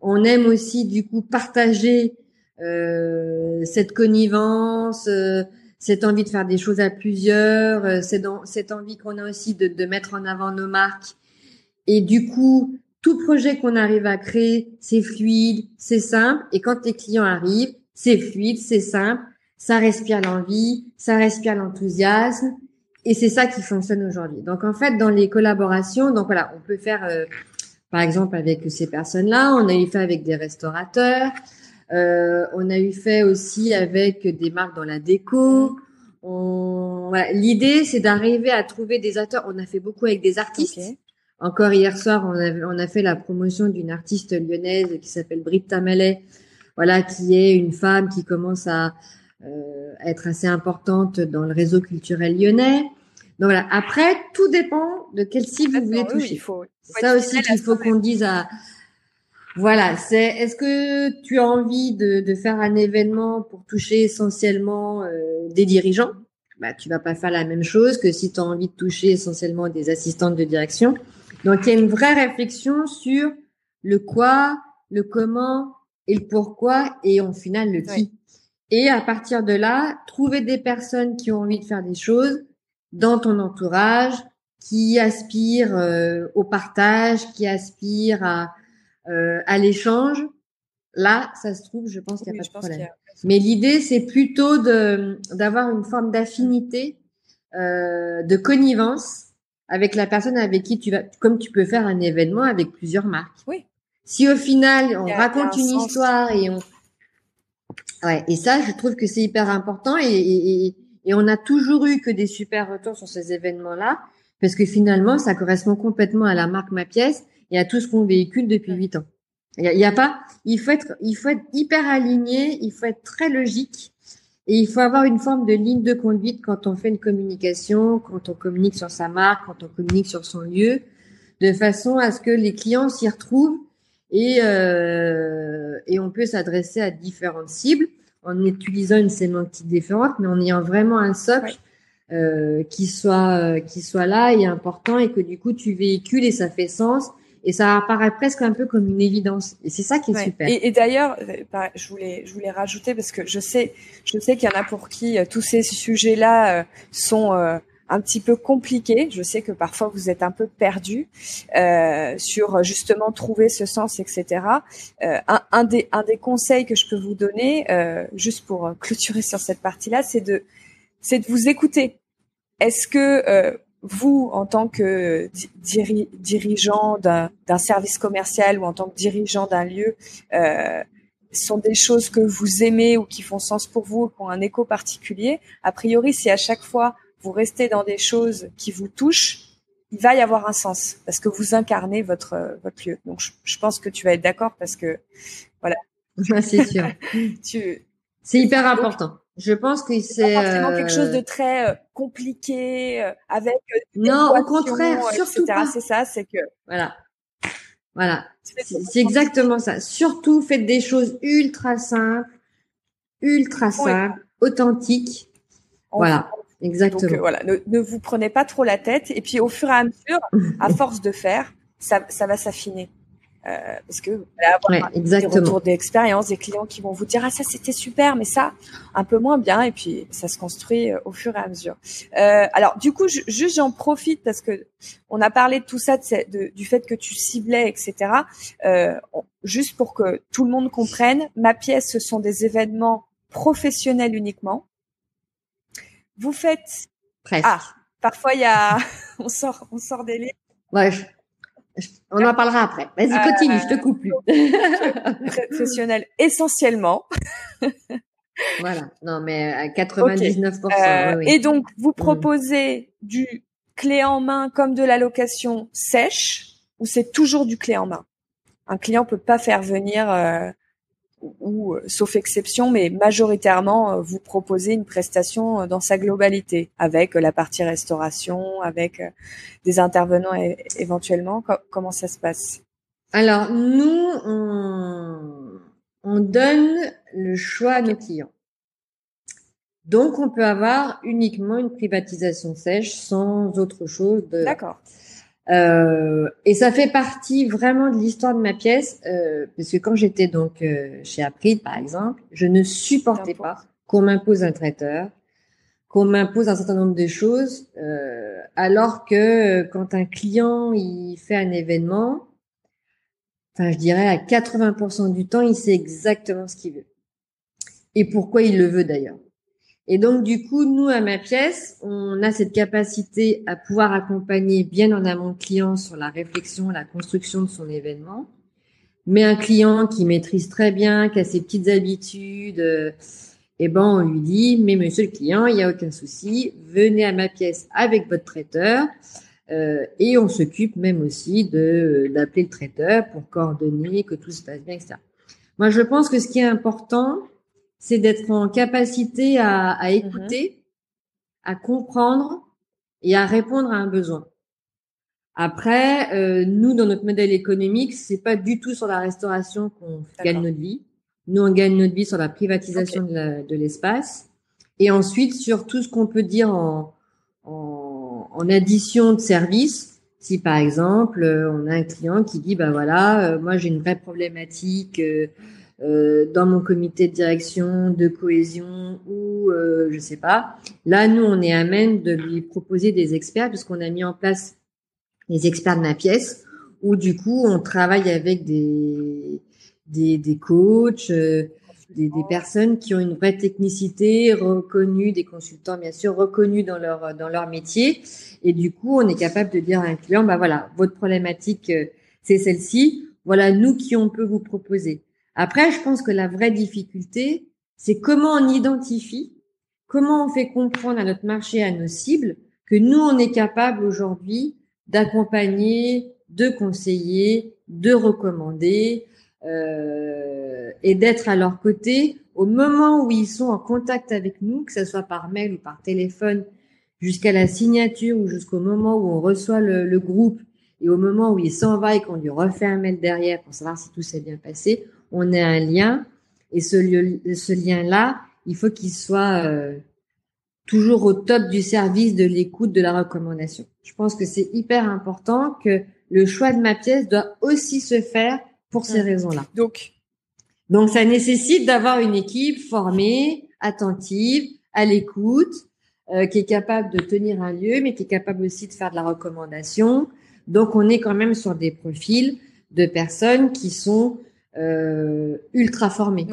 On aime aussi, du coup, partager euh, cette connivence, euh, cette envie de faire des choses à plusieurs, euh, cette, cette envie qu'on a aussi de, de mettre en avant nos marques. Et du coup, tout projet qu'on arrive à créer, c'est fluide, c'est simple. Et quand tes clients arrivent, c'est fluide, c'est simple, ça respire l'envie, ça respire l'enthousiasme. Et c'est ça qui fonctionne aujourd'hui. Donc en fait, dans les collaborations, donc voilà, on peut faire, euh, par exemple, avec ces personnes-là, on a eu fait avec des restaurateurs, euh, on a eu fait aussi avec des marques dans la déco. L'idée, c'est d'arriver à trouver des acteurs. On a fait beaucoup avec des artistes. Encore hier soir, on a, on a fait la promotion d'une artiste lyonnaise qui s'appelle Britta Mallet, voilà, qui est une femme qui commence à euh, être assez importante dans le réseau culturel lyonnais. Donc voilà. Après, tout dépend de quelle cible vous voulez toucher. ça aussi qu'il faut qu'on dise à. Voilà, c'est est-ce que tu as envie de, de, faire un événement pour toucher essentiellement euh, des dirigeants? Bah, tu vas pas faire la même chose que si tu as envie de toucher essentiellement des assistantes de direction. Donc il y a une vraie réflexion sur le quoi, le comment et le pourquoi et en final le qui. Et à partir de là, trouver des personnes qui ont envie de faire des choses dans ton entourage, qui aspirent euh, au partage, qui aspirent à, euh, à l'échange. Là, ça se trouve, je pense qu'il n'y a pas de problème. Mais l'idée, c'est plutôt de d'avoir une forme d'affinité, euh, de connivence avec la personne avec qui tu vas, comme tu peux faire un événement avec plusieurs marques. Oui. Si au final, on raconte une histoire et on Ouais, et ça, je trouve que c'est hyper important et, et, et, on a toujours eu que des super retours sur ces événements-là parce que finalement, ça correspond complètement à la marque Ma Pièce et à tout ce qu'on véhicule depuis huit ans. Il y, a, pas, il faut être, il faut être hyper aligné, il faut être très logique et il faut avoir une forme de ligne de conduite quand on fait une communication, quand on communique sur sa marque, quand on communique sur son lieu, de façon à ce que les clients s'y retrouvent et, euh, et on peut s'adresser à différentes cibles en utilisant une sémantique différente, mais en ayant vraiment un socle euh, qui soit qui soit là et important et que du coup tu véhicules et ça fait sens et ça apparaît presque un peu comme une évidence et c'est ça qui est super. Et, et d'ailleurs, euh, je voulais je voulais rajouter parce que je sais je sais qu'il y en a pour qui euh, tous ces sujets là euh, sont un petit peu compliqué. Je sais que parfois vous êtes un peu perdu euh, sur justement trouver ce sens, etc. Euh, un, un, des, un des conseils que je peux vous donner, euh, juste pour clôturer sur cette partie-là, c'est de c'est de vous écouter. Est-ce que euh, vous, en tant que dirigeant d'un service commercial ou en tant que dirigeant d'un lieu, euh, sont des choses que vous aimez ou qui font sens pour vous, qui ont un écho particulier. A priori, si à chaque fois vous restez dans des choses qui vous touchent, il va y avoir un sens parce que vous incarnez votre votre lieu. Donc je, pense que tu vas être d'accord parce que voilà. c'est sûr. tu c'est hyper important. Je pense que c'est forcément quelque chose de euh, très euh, compliqué euh, avec non au contraire surtout pas. C'est ça, c'est que voilà. Voilà, c'est exactement ça. Surtout faites des choses ultra simples, ultra simples, authentique. voilà, exactement. Donc, voilà, ne, vous prenez pas trop la tête. Et puis au fur et à mesure, à force de faire, ça, ça va s'affiner. Euh, parce que vous allez avoir des retours d'expérience, des clients qui vont vous dire ah ça c'était super, mais ça un peu moins bien, et puis ça se construit euh, au fur et à mesure. Euh, alors du coup, juste j'en profite parce que on a parlé de tout ça, de, du fait que tu ciblais, etc. Euh, juste pour que tout le monde comprenne, ma pièce, ce sont des événements professionnels uniquement. Vous faites Presque. ah parfois il y a on sort on sort des livres. Ouais, on en parlera après. Vas-y, continue, je te coupe plus. Professionnel essentiellement. voilà. Non, mais à 99%. Euh, et donc, vous mm. proposez du clé en main comme de la location sèche ou c'est toujours du clé en main? Un client peut pas faire venir euh, ou, euh, sauf exception, mais majoritairement, euh, vous proposez une prestation euh, dans sa globalité, avec la partie restauration, avec des intervenants éventuellement. comment ça se passe? Alors, nous, on, on donne le choix à nos clients. Donc, on peut avoir uniquement une privatisation sèche sans autre chose. D'accord. Euh, et ça fait partie vraiment de l'histoire de ma pièce, euh, parce que quand j'étais donc euh, chez April, par exemple, je ne supportais pas qu'on m'impose un traiteur, qu'on m'impose un certain nombre de choses, euh, alors que quand un client il fait un événement, enfin je dirais à 80% du temps, il sait exactement ce qu'il veut et pourquoi il le veut d'ailleurs. Et donc, du coup, nous, à ma pièce, on a cette capacité à pouvoir accompagner bien en amont le client sur la réflexion, la construction de son événement. Mais un client qui maîtrise très bien, qui a ses petites habitudes, euh, eh ben, on lui dit, mais monsieur le client, il n'y a aucun souci, venez à ma pièce avec votre traiteur. Euh, et on s'occupe même aussi de d'appeler le traiteur pour coordonner que tout se passe bien, etc. Moi, je pense que ce qui est important, c'est d'être en capacité à, à mhm. écouter, à comprendre et à répondre à un besoin. Après, euh, nous, dans notre modèle économique, c'est pas du tout sur la restauration qu'on gagne notre vie. Nous, on gagne notre vie sur la privatisation de l'espace et ensuite sur tout ce qu'on peut dire en, en, en, addition de services. Si par exemple, euh, on a un client qui dit, bah voilà, euh, moi j'ai une vraie problématique euh, euh, dans mon comité de direction, de cohésion ou euh, je sais pas. Là, nous, on est à même de lui proposer des experts puisqu'on a mis en place les experts de ma pièce où du coup, on travaille avec des des, des coachs, euh, des, des, personnes qui ont une vraie technicité reconnue, des consultants bien sûr reconnus dans leur dans leur métier. Et du coup, on est capable de dire à un client, bah voilà, votre problématique euh, c'est celle-ci. Voilà, nous qui on peut vous proposer. Après, je pense que la vraie difficulté, c'est comment on identifie, comment on fait comprendre à notre marché, à nos cibles, que nous, on est capable aujourd'hui d'accompagner, de conseiller, de recommander euh, et d'être à leur côté au moment où ils sont en contact avec nous, que ce soit par mail ou par téléphone, jusqu'à la signature ou jusqu'au moment où on reçoit le, le groupe et au moment où il s'en va et qu'on lui refait un mail derrière pour savoir si tout s'est bien passé, on a un lien et ce, ce lien-là, il faut qu'il soit euh, toujours au top du service de l'écoute de la recommandation. Je pense que c'est hyper important que le choix de ma pièce doit aussi se faire pour ces mmh. raisons-là. Donc, donc ça nécessite d'avoir une équipe formée, attentive, à l'écoute, euh, qui est capable de tenir un lieu, mais qui est capable aussi de faire de la recommandation. Donc on est quand même sur des profils de personnes qui sont euh, ultra formés.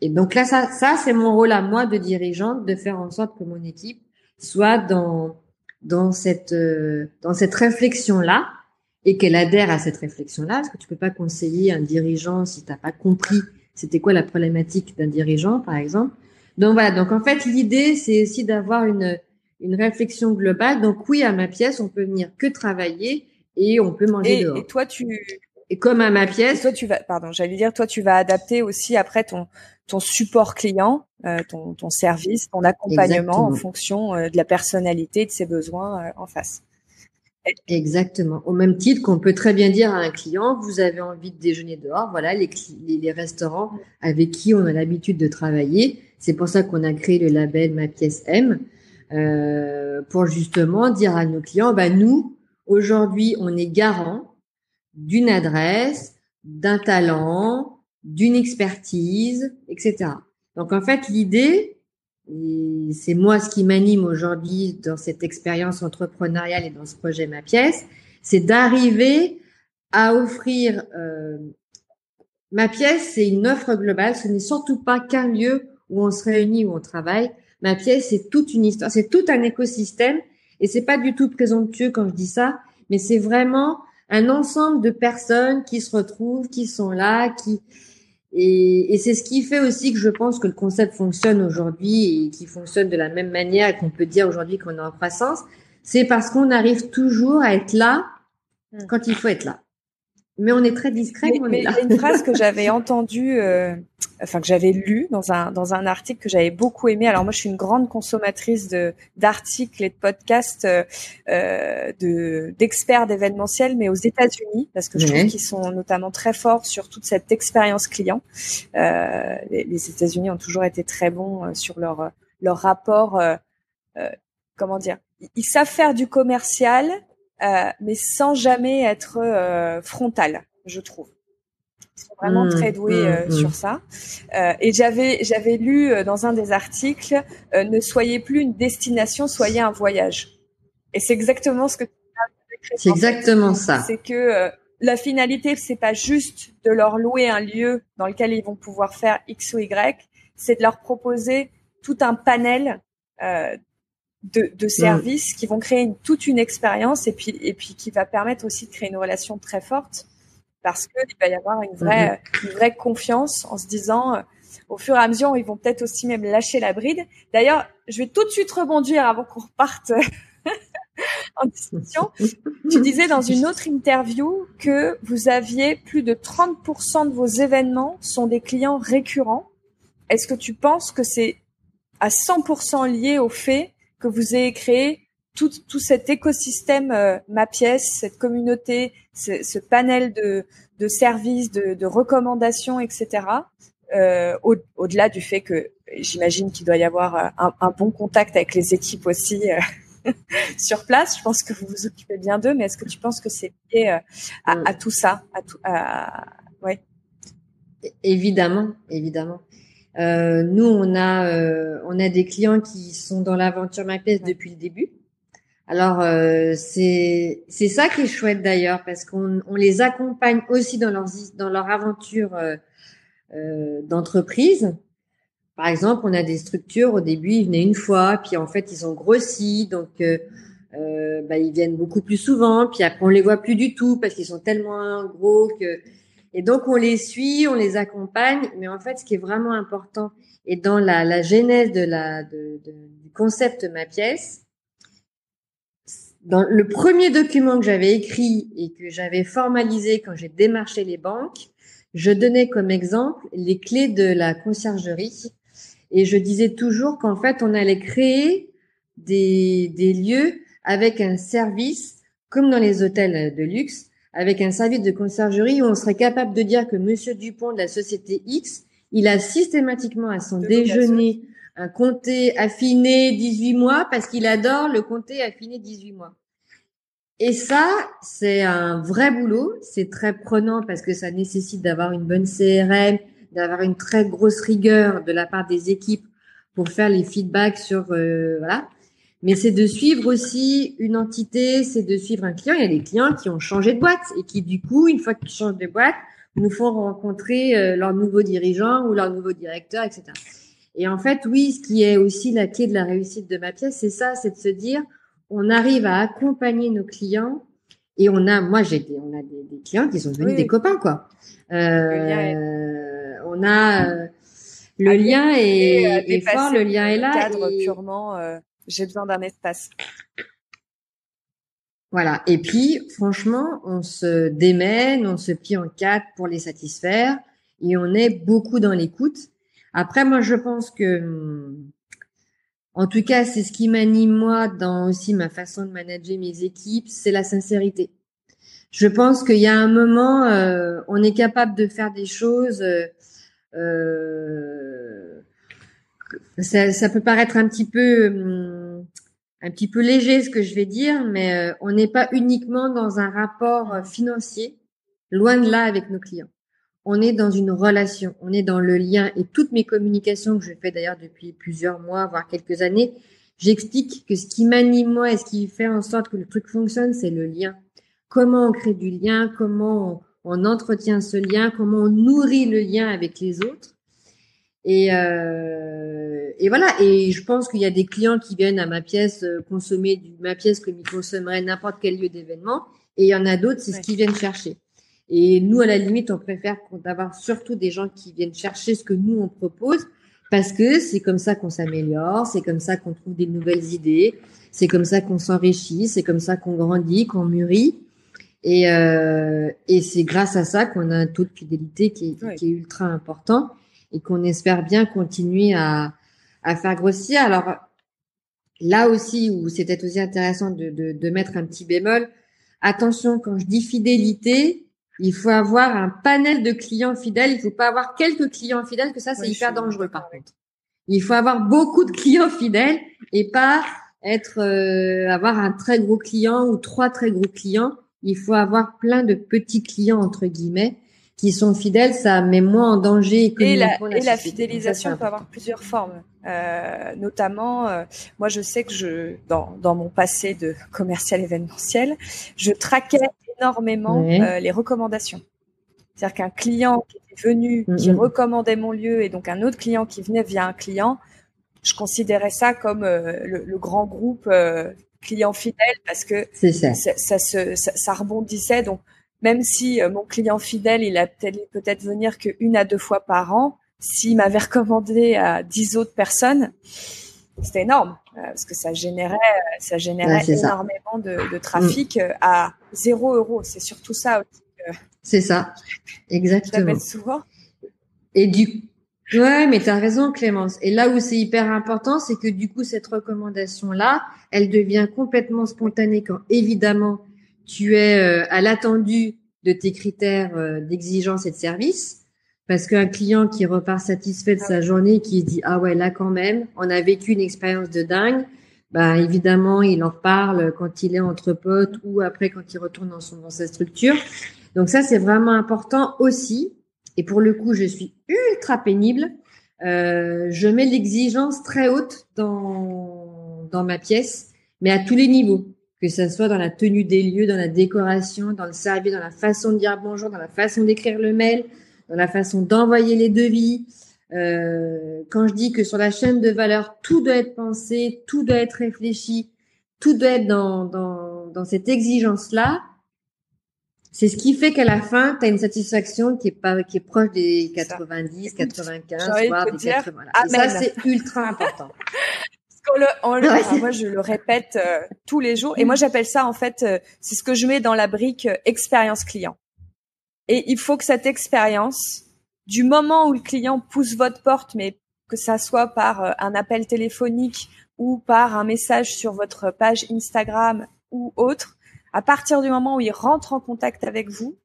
Et donc là, ça, ça c'est mon rôle à moi de dirigeante, de faire en sorte que mon équipe soit dans dans cette euh, dans cette réflexion là et qu'elle adhère à cette réflexion là, parce que tu peux pas conseiller un dirigeant si t'as pas compris c'était quoi la problématique d'un dirigeant, par exemple. Donc voilà. Donc en fait, l'idée c'est aussi d'avoir une une réflexion globale. Donc oui, à ma pièce, on peut venir que travailler et on peut manger dehors. Et toi, tu et comme à ma pièce. toi, tu vas, pardon, j'allais dire, toi, tu vas adapter aussi après ton ton support client, euh, ton ton service, ton accompagnement en fonction euh, de la personnalité, de ses besoins euh, en face. Exactement. Au même titre qu'on peut très bien dire à un client, vous avez envie de déjeuner dehors, voilà les, les restaurants avec qui on a l'habitude de travailler. C'est pour ça qu'on a créé le label Ma pièce M, euh, pour justement dire à nos clients, bah nous, aujourd'hui, on est garant d'une adresse, d'un talent, d'une expertise, etc. Donc en fait, l'idée, et c'est moi ce qui m'anime aujourd'hui dans cette expérience entrepreneuriale et dans ce projet Ma pièce, c'est d'arriver à offrir euh, Ma pièce, c'est une offre globale. Ce n'est surtout pas qu'un lieu où on se réunit, où on travaille. Ma pièce, c'est toute une histoire, c'est tout un écosystème. Et c'est pas du tout présomptueux quand je dis ça, mais c'est vraiment un ensemble de personnes qui se retrouvent, qui sont là, qui et, et c'est ce qui fait aussi que je pense que le concept fonctionne aujourd'hui et qui fonctionne de la même manière qu'on peut dire aujourd'hui qu'on est en croissance. C'est parce qu'on arrive toujours à être là hmm. quand il faut être là mais on est très discret. Mais, on est là. A une phrase que j'avais entendue, euh, enfin que j'avais lue dans un dans un article que j'avais beaucoup aimé. Alors moi, je suis une grande consommatrice de d'articles et de podcasts euh, euh de d'experts d'événementiel, mais aux États-Unis, parce que je trouve qu'ils sont notamment très forts sur toute cette expérience client. Euh, les, les États-Unis ont toujours été très bons euh, sur leur leur rapport. Euh, comment dire Ils savent faire du commercial euh, mais sans jamais être euh, frontal, je trouve. Ils sont vraiment mmh, très doués mmh, euh, mmh. sur ça. et j'avais j'avais lu dans un des articles ne soyez plus une destination, soyez un voyage. Et c'est exactement ce que c'est exactement ça. C'est que la finalité, c'est pas juste de leur louer un lieu dans lequel ils vont pouvoir faire X ou Y, c'est de leur proposer tout un panel euh, de, de services qui vont créer une, toute une expérience et puis et puis qui va permettre aussi de créer une relation très forte parce que il va y avoir une vraie mm-hmm. une vraie confiance en se disant euh, au fur et à mesure ils vont peut-être aussi même lâcher la bride. D'ailleurs, je vais tout de suite rebondir avant qu'on reparte en discussion. tu disais dans une autre interview que vous aviez plus de 30% de vos événements sont des clients récurrents. Est-ce que tu penses que c'est à 100% lié au fait que vous ayez créé tout, tout cet écosystème euh, ma pièce, cette communauté, ce, ce panel de, de services, de, de recommandations, etc. Euh, au, au-delà du fait que j'imagine qu'il doit y avoir euh, un, un, bon contact avec les équipes aussi euh, sur place. Je pense que vous vous occupez bien d'eux, mais est-ce que tu penses que c'est lié à, à, tout ça, à tout, à, ouais. Évidemment, évidemment. Euh, nous, on a, euh, on a des clients qui sont dans l'aventure MyPlace depuis le début. Alors euh, c'est c'est ça qui est chouette d'ailleurs parce qu'on on les accompagne aussi dans leur dans leur aventure euh, d'entreprise. Par exemple, on a des structures au début ils venaient une fois, puis en fait ils ont grossi, donc bah, ils viennent beaucoup plus souvent, puis après on les voit plus du tout parce qu'ils sont tellement gros que et donc on les suit, on les accompagne, mais en fait ce qui est vraiment important et dans la, genèse de du concept ma pièce, dans le premier document que j'avais écrit et que j'avais formalisé quand j'ai démarché les banques, je donnais comme exemple les clés de la conciergerie. Et je disais toujours qu'en fait on allait créer des lieux avec un service comme dans les hôtels de luxe avec un service de conciergerie où on serait capable de dire que Monsieur Dupont de la société X, il a systématiquement à son déjeuner un comté affiné 18 mois parce qu'il adore le comté affiné 18 mois. Et ça, c'est un vrai boulot. C'est très prenant parce que ça nécessite d'avoir une bonne CRM, d'avoir une très grosse rigueur de la part des équipes pour faire les feedbacks sur euh, voilà mais c'est de suivre aussi une entité, c'est de suivre un client. Il y a des clients qui ont changé de boîte et qui, du coup, une fois qu'ils changent de boîte, nous font rencontrer euh, leur nouveau dirigeant ou leur nouveau directeur, etc. Et en fait, oui, ce qui est aussi la clé de la réussite de ma pièce, c'est ça, c'est de se dire, on arrive à accompagner nos clients et on a, moi, j'ai on a des, clients qui sont devenus des copains, quoi. Euh, on a euh, le lien est, est fort, le lien est là. Cadre purement j'ai besoin d'un espace. Voilà. Et puis, franchement, on se démène, on se plie en quatre pour les satisfaire et on est beaucoup dans l'écoute. Après, moi, je pense que, en tout cas, c'est ce qui m'anime moi dans aussi ma façon de manager mes équipes, c'est la sincérité. Je pense qu'il y a un moment, euh, on est capable de faire des choses. Euh, euh ça, ça, peut paraître un petit peu, hum, un petit peu léger ce que je vais dire, mais euh, on n'est pas uniquement dans un rapport financier, loin de là avec nos clients on est dans une relation, on est dans le lien. Et toutes mes communications que je fais d'ailleurs depuis plusieurs mois, voire quelques années, j'explique que ce qui m'anime moi et ce qui fait en sorte que le truc fonctionne, c'est le lien. Comment on crée du lien, comment on, entretient ce lien, comment on nourrit le lien avec les autres. Et, euh, et voilà. Et je pense qu'il y a des clients qui viennent à ma pièce euh, consommer du, ma pièce comme ils consommeraient n'importe quel lieu d'événement. Et il y en a d'autres, c'est ce qu'ils viennent chercher. Et nous, à la limite, on préfère d'avoir surtout des gens qui viennent chercher ce que nous, on propose, parce que c'est comme ça qu'on s'améliore, c'est comme ça qu'on trouve des nouvelles idées, c'est comme ça qu'on s'enrichit, c'est comme ça qu'on grandit, qu'on mûrit. Et, euh, et c'est grâce à ça qu'on a un taux de fidélité qui est, qui est ultra important et qu'on espère bien continuer à, à faire grossir. Alors là aussi, où c'était aussi intéressant de, de, de mettre un petit bémol, attention, quand je dis fidélité, il faut avoir un panel de clients fidèles. Il faut pas avoir quelques clients fidèles, que ça, c'est hyper dangereux, par contre. Il faut avoir beaucoup de clients fidèles et pas être, euh, avoir un très gros client ou trois très gros clients. Il faut avoir plein de petits clients, entre guillemets, qui sont fidèles. Ça met moins en danger. Et la, et la fidélisation peut avoir plusieurs formes. Euh, notamment, euh, moi, je sais que je, dans, dans mon passé de commercial événementiel, je traquais énormément euh, les recommandations. C'est-à-dire qu'un client qui est venu, qui recommandait mon lieu, et donc un autre client qui venait via un client, je considérais ça comme euh, le, grand groupe euh, client fidèle parce que ça. Ça, se, ça, rebondissait. Donc même si mon client fidèle, il a peut-être venir qu'une à deux fois par an, s'il m'avait recommandé à dix autres personnes, c'était énorme parce que ça générait, ça générait énormément de, de, trafic mm. à zéro euro. C'est surtout ça aussi. C'est ça, exactement. Souvent. Et du Ouais, mais tu as raison, Clémence. Et là où c'est hyper important, c'est que du coup, cette recommandation-là, elle devient complètement spontanée quand, évidemment, tu es euh, à l'attendu de tes critères euh, d'exigence et de service. Parce qu'un client qui repart satisfait de sa journée, qui dit ah ouais là quand même, on a vécu une expérience de dingue, bah évidemment il en parle quand il est entre potes ou après quand il retourne dans son dans sa structure. Donc ça c'est vraiment important aussi. Et pour le coup je suis ultra pénible. Euh, je mets l'exigence très haute dans dans ma pièce, mais à tous les niveaux que ce soit dans la tenue des lieux, dans la décoration, dans le service, dans la façon de dire bonjour, dans la façon d'écrire le mail, dans la façon d'envoyer les devis. Euh, quand je dis que sur la chaîne de valeur, tout doit être pensé, tout doit être réfléchi, tout doit être dans, dans, dans cette exigence-là, c'est ce qui fait qu'à la fin, tu as une satisfaction qui est pas qui est proche des 90, 95, voire des 80. Et ça, c'est ultra important. le, le, moi, je le répète euh, tous les jours. Et moi, j'appelle ça, en fait, euh, c'est ce que je mets dans la brique euh, expérience client. Et il faut que cette expérience, du moment où le client pousse votre porte, mais que ça soit par un appel téléphonique ou par un message sur votre page Instagram ou autre, à partir du moment où il rentre en contact avec vous,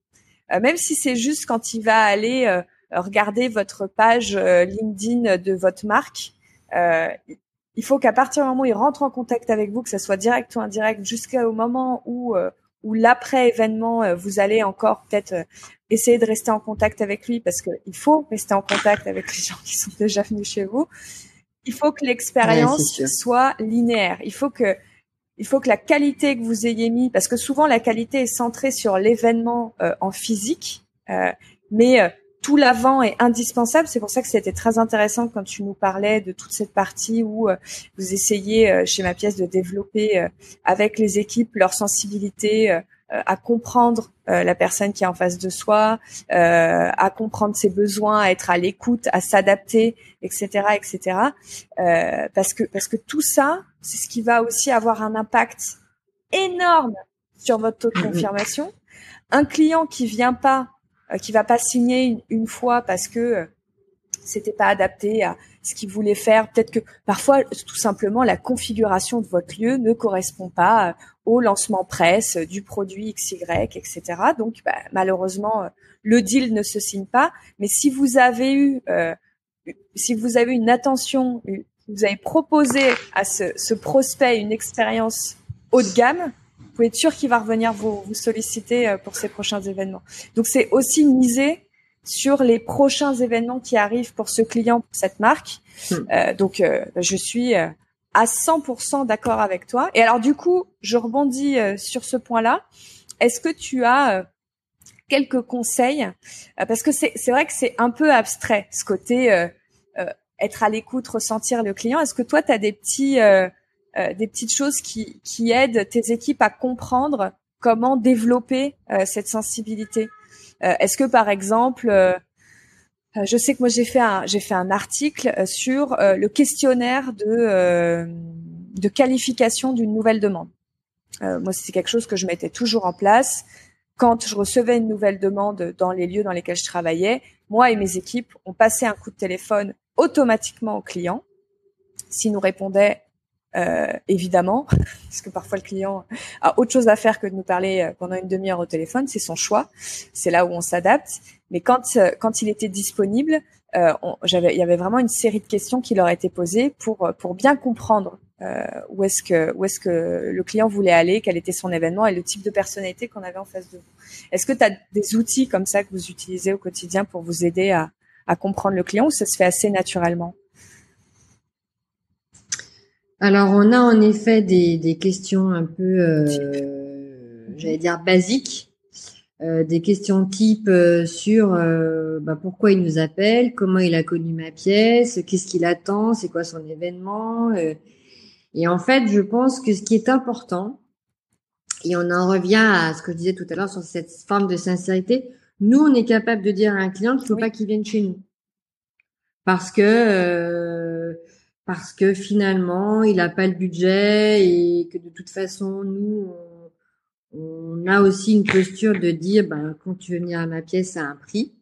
même si c'est juste quand il va aller regarder votre page LinkedIn de votre marque, il faut qu'à partir du moment où il rentre en contact avec vous, que ça soit direct ou indirect, jusqu'au moment où ou l'après événement, euh, vous allez encore peut-être euh, essayer de rester en contact avec lui parce qu'il faut rester en contact avec les gens qui sont déjà venus chez vous. Il faut que l'expérience soit linéaire. Il faut que il faut que la qualité que vous ayez mis, parce que souvent la qualité est centrée sur l'événement euh, en physique, mais tout l'avant est indispensable. C'est pour ça que c'était très intéressant quand tu nous parlais de toute cette partie où euh, vous essayez euh, chez ma pièce de développer euh, avec les équipes leur sensibilité à comprendre la personne qui est en face de soi, à comprendre ses besoins, à être à l'écoute, à s'adapter, etc., etc. parce que parce que tout ça, c'est ce qui va aussi avoir un impact énorme sur votre taux de mm-hmm. confirmation. Un client qui vient pas euh, qui va pas signer une, fois parce que euh, c'était pas adapté à ce qu'il voulait faire. Peut-être que parfois, tout simplement, la configuration de votre lieu ne correspond pas euh, au lancement presse du produit XY, etc. Donc, bah, malheureusement, euh, le deal ne se signe pas. Mais si vous avez eu, euh, si vous avez une attention, vous avez proposé à ce, prospect une expérience haut de gamme, pouvez être sûr qu'il va revenir vous, vous solliciter pour ces prochains événements. Donc, c'est aussi miser sur les prochains événements qui arrivent pour ce client, pour cette marque. Hmm. Euh, donc, euh, je suis euh, à 100% d'accord avec toi. Et alors, du coup, je rebondis sur ce point-là. Est-ce que tu as quelques conseils? Parce que c'est vrai que c'est un peu abstrait, ce côté être à l'écoute, ressentir le client. Est-ce que toi, tu as des petits... des petites choses qui, qui aident tes équipes à comprendre comment développer cette sensibilité euh, est-ce que par exemple, euh, euh, je sais que moi j'ai fait un j'ai fait un article sur le questionnaire de de qualification d'une nouvelle demande. moi, c'est quelque chose que je mettais toujours en place quand je recevais une nouvelle demande dans les lieux dans lesquels je travaillais. Moi et mes équipes, on passait un coup de téléphone automatiquement au client. S'il nous répondait euh, évidemment, parce que parfois le client a autre chose à faire que de nous parler euh, pendant une demi-heure au téléphone, c'est son choix, c'est là où on s'adapte. Mais quand euh, quand il était disponible, euh, il y avait vraiment une série de questions qui leur étaient posées pour pour bien comprendre euh, où est-ce que où est-ce que le client voulait aller, quel était son événement et le type de personnalité qu'on avait en face de vous. Est-ce que tu as des outils comme ça que vous utilisez au quotidien pour vous aider à à comprendre le client ou ça se fait assez naturellement? Alors, on a en effet des, questions un peu, euh, j'allais dire, basiques. Euh, des questions type euh, sur bah, pourquoi il nous appelle, comment il a connu ma pièce, qu'est-ce qu'il attend, c'est quoi son événement. et en fait, je pense que ce qui est important, et on en revient à ce que je disais tout à l'heure sur cette forme de sincérité, nous, on est capable de dire à un client qu'il ne faut pas qu'il vienne chez nous. Parce que parce que finalement, il n'a pas le budget et que de toute façon, nous, on, a aussi une posture de dire, ben, quand tu veux venir à ma pièce, à un prix.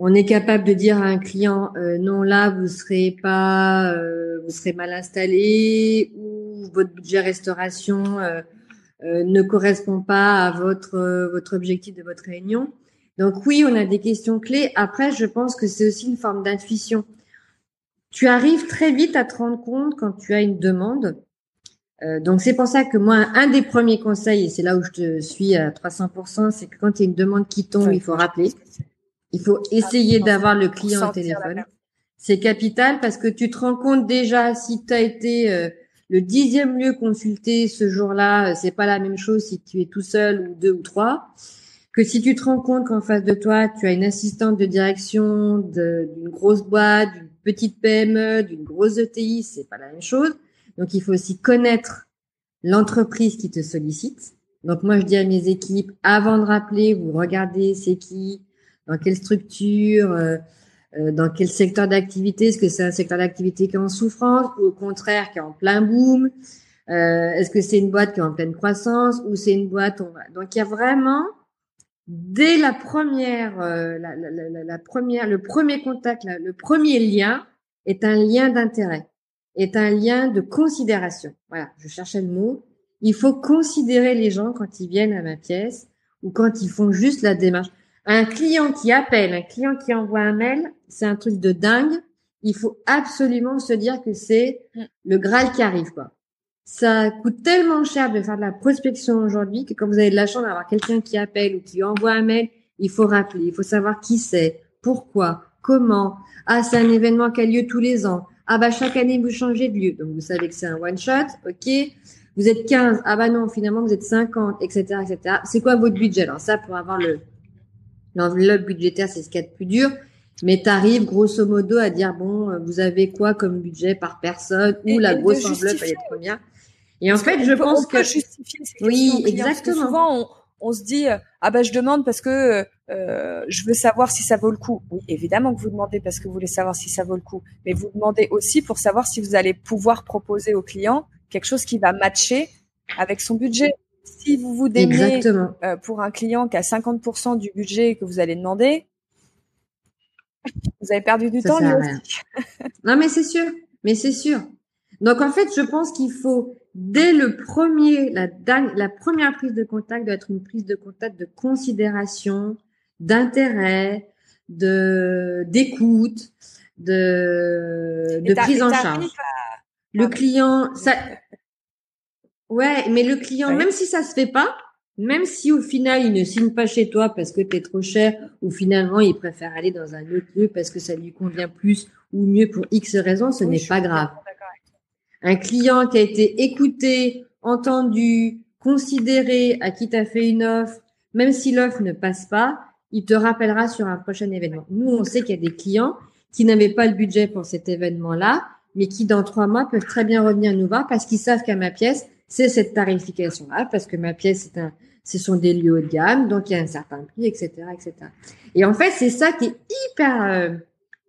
On est capable de dire à un client, euh, non, là, vous serez pas, euh, vous serez mal installé ou votre budget restauration euh, ne correspond pas à votre votre objectif de votre réunion. Donc oui, on a des questions clés. Après, je pense que c'est aussi une forme d'intuition tu arrives très vite à te rendre compte quand tu as une demande. Euh, donc c'est pour ça que moi, un des premiers conseils, et c'est là où je te suis à 300%, c'est que quand il y a une demande qui tombe, il faut rappeler. Il faut essayer d'avoir le client au téléphone. C'est capital parce que tu te rends compte déjà si tu as été euh, le dixième lieu consulté ce jour-là, euh, c'est pas la même chose si tu es tout seul ou deux ou trois que si tu te rends compte qu'en face de toi, tu as une assistante de direction d'une grosse boîte, d'une petite PME, d'une grosse ETI, c'est pas la même chose. Donc, il faut aussi connaître l'entreprise qui te sollicite. Donc, moi, je dis à mes équipes, avant de rappeler, vous regardez c'est qui, dans quelle structure, euh, euh, dans quel secteur d'activité. Est-ce que c'est un secteur d'activité qui est en souffrance ou au contraire qui est en plein boom euh, Est-ce que c'est une boîte qui est en pleine croissance ou c'est une boîte... Donc, il y a vraiment dès la première, euh, la, la, la, la, première, le premier contact, le premier lien est un lien d'intérêt, est un lien de considération. Voilà, je cherchais le mot. Il faut considérer les gens quand ils viennent à ma pièce ou quand ils font juste la démarche. Un client qui appelle, un client qui envoie un mail, c'est un truc de dingue. Il faut absolument se dire que c'est mm. le Graal qui arrive, quoi ça coûte tellement cher de faire de la prospection aujourd'hui que quand vous avez de la chance d'avoir quelqu'un qui appelle ou qui envoie un mail, il faut rappeler, il faut savoir qui c'est, pourquoi, comment. Ah, c'est un événement qui a lieu tous les ans. Ah bah chaque année vous changez de lieu, donc vous savez que c'est un one shot, ok. Vous êtes 15, ah bah non, finalement vous êtes 50, etc., etc. C'est quoi votre budget? Alors ça, pour avoir le l'enveloppe budgétaire, c'est ce qu'il y a de plus dur. Mais tu arrives grosso modo à dire bon, vous avez quoi comme budget par personne? Ou la grosse enveloppe elle est combien et en fait, je pense que justifier ces oui, exactement. souvent, on, on, se dit ah bah je demande parce que euh, je veux savoir si ça vaut le coup. Oui, évidemment que vous demandez parce que vous voulez savoir si ça vaut le coup, mais vous demandez aussi pour savoir si vous allez pouvoir proposer au client quelque chose qui va matcher avec son budget. Si vous vous démenez euh, pour un client qui a 50% du budget que vous allez demander, Vous avez perdu du temps, lui aussi. non, mais c'est sûr. Mais c'est sûr. Donc, en fait, je pense qu'il faut, dès le premier, la, la première prise de contact doit être une prise de contact de considération, d'intérêt, de d'écoute, de, de prise en charge. Le client, ça, ouais, mais le client, même si ça se fait pas, même si au final il ne signe pas chez toi parce que tu es trop cher ou finalement il préfère aller dans un autre lieu parce que ça lui convient plus ou mieux pour X raisons, ce n'est pas grave. Un client qui a été écouté, entendu, considéré, à qui as fait une offre, même si l'offre ne passe pas, il te rappellera sur un prochain événement. Nous, on sait qu'il y a des clients qui n'avaient pas le budget pour cet événement-là, mais qui dans trois mois peuvent très bien revenir nous voir parce qu'ils savent qu'à ma pièce, c'est cette tarification-là, parce que ma pièce, c'est un, ce sont des lieux haut de gamme, donc il y a un certain prix, etc., etc. Et en fait, c'est ça qui est hyper euh,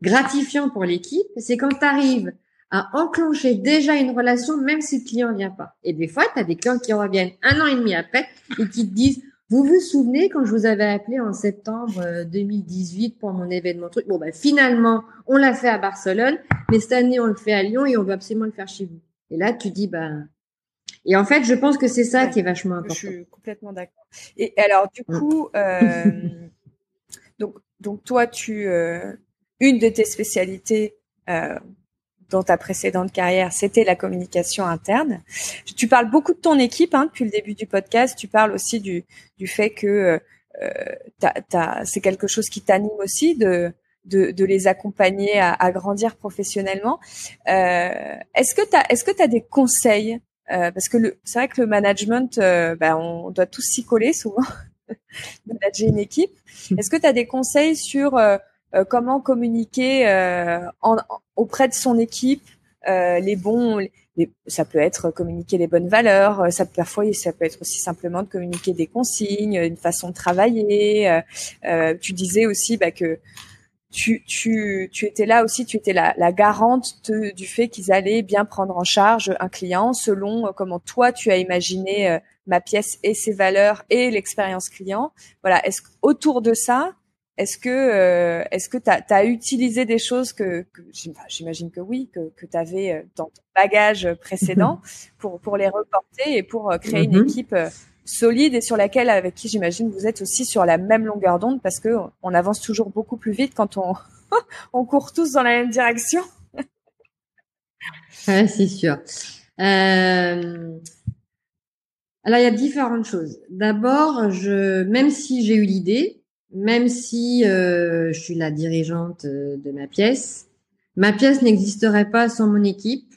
gratifiant pour l'équipe, c'est quand tu arrives à enclencher déjà une relation, même si le client vient pas. Et des fois, tu as des clients qui reviennent un an et demi après et qui te disent, vous vous souvenez quand je vous avais appelé en septembre 2018 euh, pour mon événement truc Bon, ben finalement, on l'a fait à Barcelone, mais cette année, on le fait à Lyon et on veut absolument le faire chez vous. Et là, tu dis, ben... Et en fait, je pense que c'est ça qui est vachement important. Je suis complètement d'accord. Et alors, du mm. coup, euh, donc, donc toi, tu, euh, une de tes spécialités, euh, dans ta précédente carrière, c'était la communication interne. Tu parles beaucoup de ton équipe hein, depuis le début du podcast. Tu parles aussi du, du fait que euh, c'est quelque chose qui t'anime aussi de, de, de, les accompagner à, à grandir professionnellement. Euh, est-ce que tu as, est-ce que tu as des conseils euh, parce que c'est vrai que le management, euh, ben, on doit tous s'y coller souvent, manager une équipe. Est-ce que tu as des conseils sur euh, euh, comment communiquer euh, en, auprès de son équipe euh, les bons ça peut être communiquer les bonnes valeurs ça parfois ça peut être aussi simplement de communiquer des consignes une façon de travailler tu disais aussi bah, que tu, tu, tu étais là aussi, tu étais la, la garante du fait qu'ils allaient bien prendre en charge un client selon comment toi tu as imaginé ma pièce et ses valeurs et l'expérience client. Voilà, est-ce autour de ça, est-ce que euh, est-ce que tu as, utilisé des choses que, j'imagine que oui, que, que tu avais euh, dans ton bagage précédent pour pour les reporter et pour euh, créer une mm-hmm. équipe solide et sur laquelle avec qui j'imagine vous êtes aussi sur la même longueur d'onde parce que on avance toujours beaucoup plus vite quand on on court tous dans la même direction. c'est sûr. Euh... Alors il y a différentes choses. D'abord, je même si j'ai eu l'idée, même si euh, je suis la dirigeante euh, de ma pièce, ma pièce n'existerait pas sans mon équipe,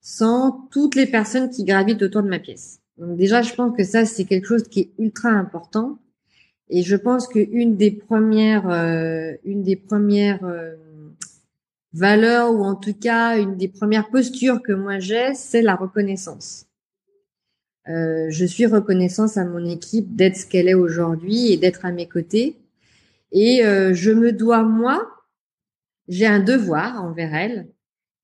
sans toutes les personnes qui gravitent autour de ma pièce. Donc déjà, je pense que ça, c'est quelque chose qui est ultra important. Et je pense qu'une des premières, euh, une des premières valeurs, ou en tout cas une des premières postures que moi j'ai, c'est la reconnaissance. je suis reconnaissance à mon équipe d'être ce qu'elle est aujourd'hui et d'être à mes côtés. Et euh, je me dois, moi, j'ai un devoir envers elle,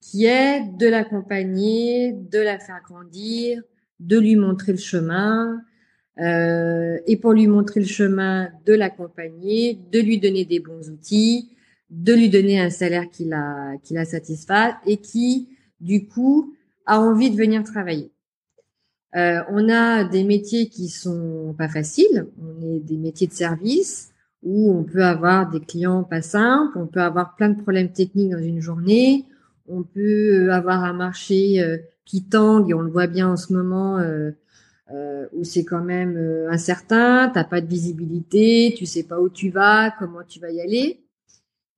qui est de l'accompagner, de la faire grandir, de lui montrer le chemin, euh, et pour lui montrer le chemin, de l'accompagner, de lui donner des bons outils, de lui donner un salaire qui la, qui la satisfasse et qui, du coup, a envie de venir travailler. Euh, on a des métiers qui sont pas faciles, on est des métiers de service, où on peut avoir des clients pas simples, on peut avoir plein de problèmes techniques dans une journée, on peut euh, avoir un marché euh, qui tangue, et on le voit bien en ce moment, euh, où c'est quand même incertain, t'as pas de visibilité, tu sais pas où tu vas, comment tu vas y aller.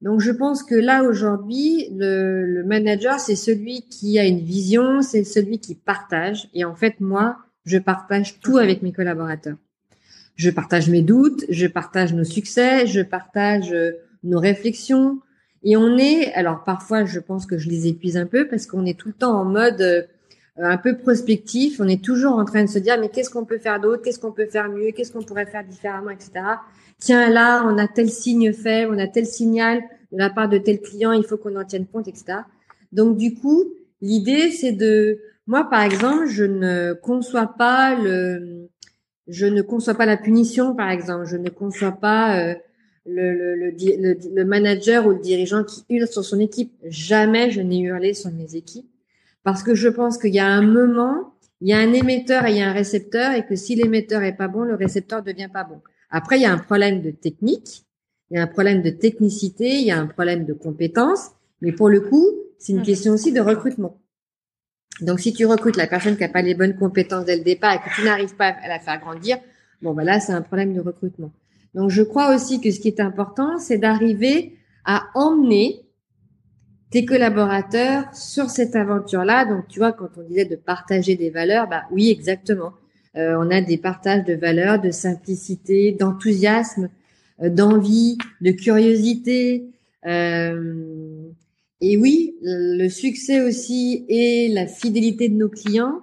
Donc je pense que là aujourd'hui, le, le manager c'est celui qui a une vision, c'est celui qui partage. Et en fait moi, je partage tout avec mes collaborateurs. Je partage mes doutes, je partage nos succès, je partage euh, nos réflexions. Et on est, alors parfois je pense que je les épuise un peu parce qu'on est tout le temps en mode euh, un peu prospectif. On est toujours en train de se dire mais qu'est-ce qu'on peut faire d'autre, qu'est-ce qu'on peut faire mieux, qu'est-ce qu'on pourrait faire différemment, etc. Tiens là, on a tel signe fait, on a tel signal de la part de tel client, il faut qu'on en tienne compte, etc. Donc du coup, l'idée c'est de, moi par exemple, je ne conçois pas le je ne conçois pas la punition, par exemple. Je ne conçois pas euh, le, le, le, le, manager ou le dirigeant qui hurle sur son équipe. Jamais je n'ai hurlé sur mes équipes parce que je pense qu'il y a un moment, il y a un émetteur et il y a un récepteur et que si l'émetteur est pas bon, le récepteur devient pas bon. Après, il y a un problème de technique, il y a un problème de technicité, il y a un problème de compétence, mais pour le coup, c'est une mmh. question aussi de recrutement. Donc, si tu recrutes la personne qui n'a pas les bonnes compétences dès le départ et que tu n'arrives pas à la faire grandir, bon, bah là, c'est un problème de recrutement. Donc, je crois aussi que ce qui est important, c'est d'arriver à emmener tes collaborateurs sur cette aventure-là. Donc, tu vois, quand on disait de partager des valeurs, bah oui, exactement. Euh, on a des partages de valeurs, de simplicité, d'enthousiasme, euh, d'envie, de curiosité. Euh, et oui, le succès aussi et la fidélité de nos clients,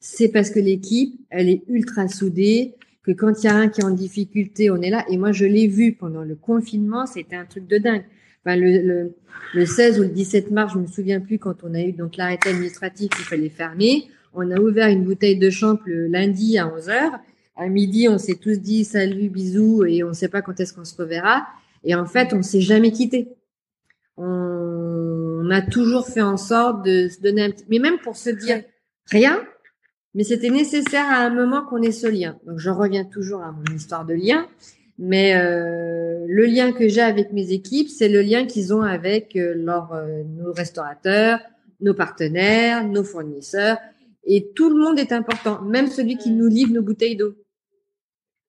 c'est parce que l'équipe, elle est ultra soudée, que quand il y a un qui est en difficulté, on est là. Et moi, je l'ai vu pendant le confinement, c'était un truc de dingue. Enfin, le, le, 16 ou le 17 mars, je me souviens plus quand on a eu donc l'arrêté administratif qu'il fallait fermer. On a ouvert une bouteille de champ le lundi à 11 h À midi, on s'est tous dit salut, bisous et on ne sait pas quand est-ce qu'on se reverra. Et en fait, on s'est jamais quitté. On, a toujours fait en sorte de se donner un petit, mais même pour se dire rien, mais c'était nécessaire à un moment qu'on ait ce lien. Donc, je reviens toujours à mon histoire de lien. Mais euh, le lien que j'ai avec mes équipes, c'est le lien qu'ils ont avec euh, euh, nos restaurateurs, nos partenaires, nos fournisseurs. Et tout le monde est important, même celui qui nous livre nos bouteilles d'eau.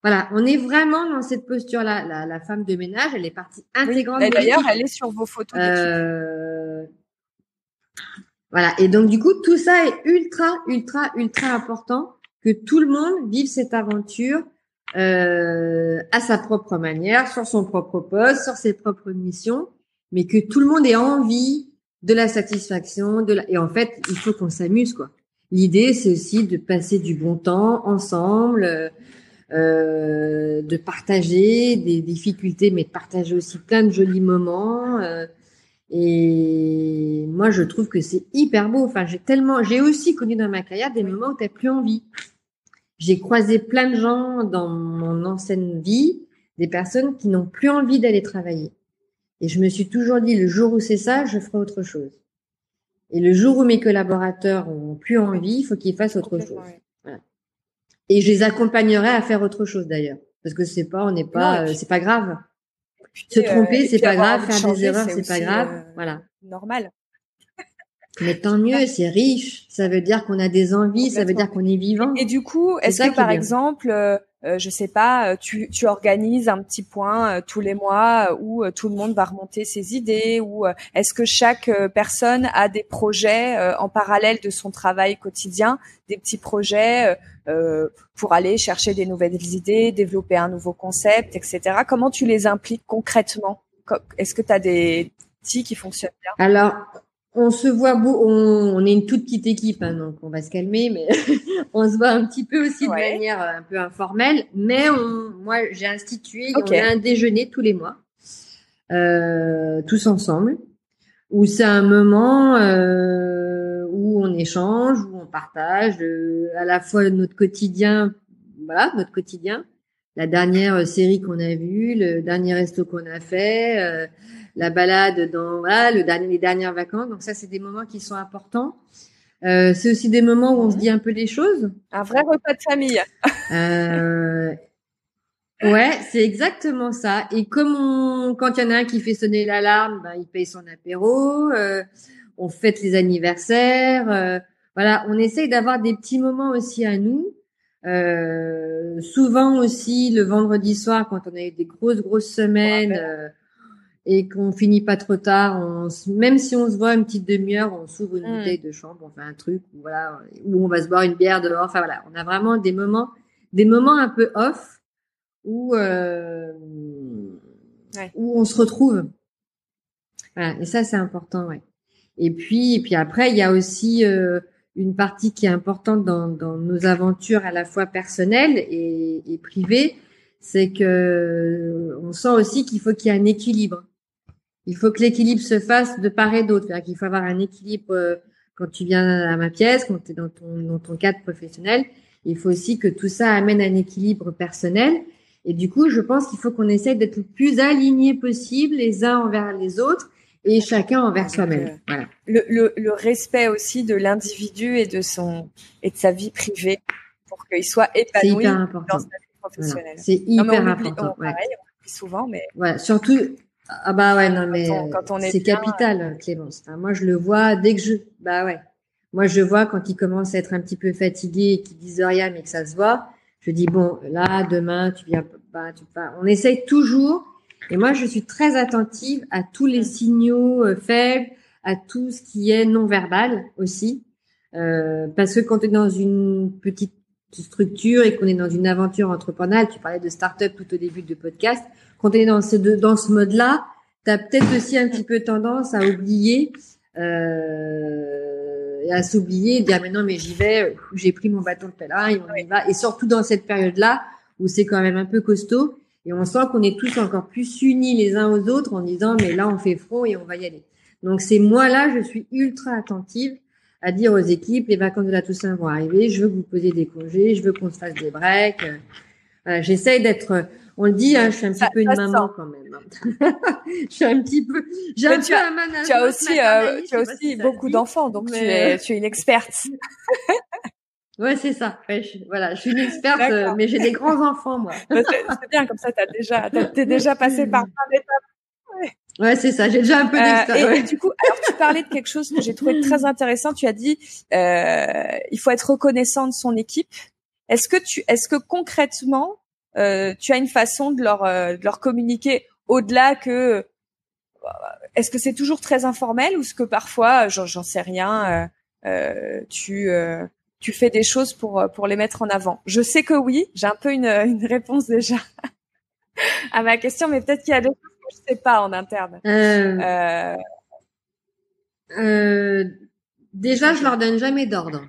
Voilà, on est vraiment dans cette posture-là. La, la, femme de ménage, elle est partie intégrante. Oui, D'ailleurs, elle est sur vos photos. Euh... Voilà, et donc du coup, tout ça est ultra, ultra, ultra important que tout le monde vive cette aventure euh, à sa propre manière, sur son propre poste, sur ses propres missions, mais que tout le monde ait envie de la satisfaction, de la... et en fait, il faut qu'on s'amuse quoi. L'idée, c'est aussi de passer du bon temps ensemble, euh, de partager des difficultés, mais de partager aussi plein de jolis moments. Euh, et moi, je trouve que c'est hyper beau. Enfin, j'ai tellement, j'ai aussi connu dans ma carrière des moments où t'as plus envie. J'ai croisé plein de gens dans mon ancienne vie, des personnes qui n'ont plus envie d'aller travailler. Et je me suis toujours dit, le jour où c'est ça, je ferai autre chose. Et le jour où mes collaborateurs ont plus envie, il faut qu'ils fassent autre chose. Et je les accompagnerai à faire autre chose d'ailleurs, parce que c'est pas, on n'est pas, euh, c'est pas grave. Se tromper, euh, c'est pas grave. Faire des erreurs, c'est pas grave. Voilà. Normal. Mais tant mieux, c'est riche. Ça veut dire qu'on a des envies, ça veut dire qu'on est vivant. Et du coup, est-ce que par exemple, euh, euh, je sais pas, tu, tu organises un petit point euh, tous les mois où tout le monde va remonter ses idées ou est-ce que chaque personne a des projets en parallèle de son travail quotidien, des petits projets pour aller chercher des nouvelles idées, développer un nouveau concept, etc. Comment tu les impliques concrètement? Est-ce que tu as des outils qui fonctionnent bien? Alors, on se voit, on, on, est une toute petite équipe, hein, donc on va se calmer, mais on se voit un petit peu aussi de manière euh, un peu informelle. Mais on, moi, j'ai institué, on a un déjeuner tous les mois, euh, tous ensemble, où c'est un moment euh, où on échange, où partage euh, à la fois notre quotidien, voilà, notre quotidien, la dernière série qu'on a vue, le dernier resto qu'on a fait. Euh, la balade dans voilà, le dernier, les dernières vacances. Donc ça, c'est des moments qui sont importants. Euh, c'est aussi des moments où on se dit un peu les choses. Un vrai repas de famille. euh, ouais, c'est exactement ça. Et comme on, quand il y en a un qui fait sonner l'alarme, ben, il paye son apéro. Euh, on fête les anniversaires. Euh, voilà, on essaye d'avoir des petits moments aussi à nous. Euh, souvent aussi le vendredi soir quand on a eu des grosses grosses semaines et qu'on finit pas trop tard, on, même si on se voit une petite demi-heure, on s'ouvre une mm. bouteille de chambre, on fait un truc, voilà, où on va se boire une bière dehors. Enfin voilà, on a vraiment des moments, des moments un peu off où euh, où on se retrouve. Voilà, et ça c'est important, ouais. Et puis, et puis après, il y a aussi euh, une partie qui est importante dans, dans nos aventures à la fois personnelles et, et privées, c'est que on sent aussi qu'il faut qu'il y ait un équilibre il faut que l'équilibre se fasse de part et d'autre. C'est-à-dire qu'il faut avoir un équilibre euh, quand tu viens à ma pièce, quand tu es dans ton, dans ton cadre professionnel. Il faut aussi que tout ça amène un équilibre personnel. Et du coup, je pense qu'il faut qu'on essaye d'être le plus alignés possible les uns envers les autres et chacun envers soi-même. Voilà. Le, le, le, respect aussi de l'individu et de son et de sa vie privée pour qu'il soit épanoui dans sa vie professionnelle. C'est hyper important. On, pareil, on souvent, mais ouais, surtout ah bah ouais non mais c'est capital euh, Clémence. Enfin, moi je le vois dès que je bah ouais. Moi je vois quand il commence à être un petit peu fatigué et qu'il disent rien mais que ça se voit, je dis bon là demain tu viens bah tu pas. On essaye toujours et moi je suis très attentive à tous les signaux euh, faibles, à tout ce qui est non verbal aussi euh, parce que quand tu es dans une petite structure et qu'on est dans une aventure entrepreneuriale, tu parlais de start-up tout au début de podcast, quand tu es dans ce, dans ce mode-là, tu as peut-être aussi un petit peu tendance à oublier, euh, à s'oublier et dire mais non mais j'y vais, j'ai pris mon bâton de pèlerin et on y va. Et surtout dans cette période-là où c'est quand même un peu costaud et on sent qu'on est tous encore plus unis les uns aux autres en disant mais là on fait front et on va y aller. Donc c'est moi là, je suis ultra attentive à dire aux équipes les vacances de la Toussaint vont arriver, je veux que vous posiez des congés, je veux qu'on se fasse des breaks. Euh, J'essaye d'être on le dit, hein, je suis un petit peu une maman quand même. Je suis un petit peu. J'ai un tu, as, tu as aussi, euh, tu as aussi beaucoup d'enfants, donc tu es, tu es une experte. ouais, c'est ça. voilà, je suis une experte, euh, mais j'ai des grands enfants moi. c'est bien comme ça. T'as déjà, t'es déjà passé par plein d'étapes. Ouais. c'est ça. J'ai déjà un peu euh, d'expérience. et, du coup, alors tu parlais de quelque chose que j'ai trouvé très intéressant. Tu as dit, euh, il faut être reconnaissant de son équipe. Est-ce que tu, est-ce que concrètement, euh, tu as une façon de leur, euh, de leur communiquer au-delà que euh, est-ce que c'est toujours très informel ou est-ce que parfois j'en sais rien euh, tu tu fais des choses pour pour les mettre en avant Je sais que oui, j'ai un peu une, une réponse déjà à ma question, mais peut-être qu'il y a des choses que je sais pas en interne. Euh, euh, déjà, je leur donne jamais d'ordre.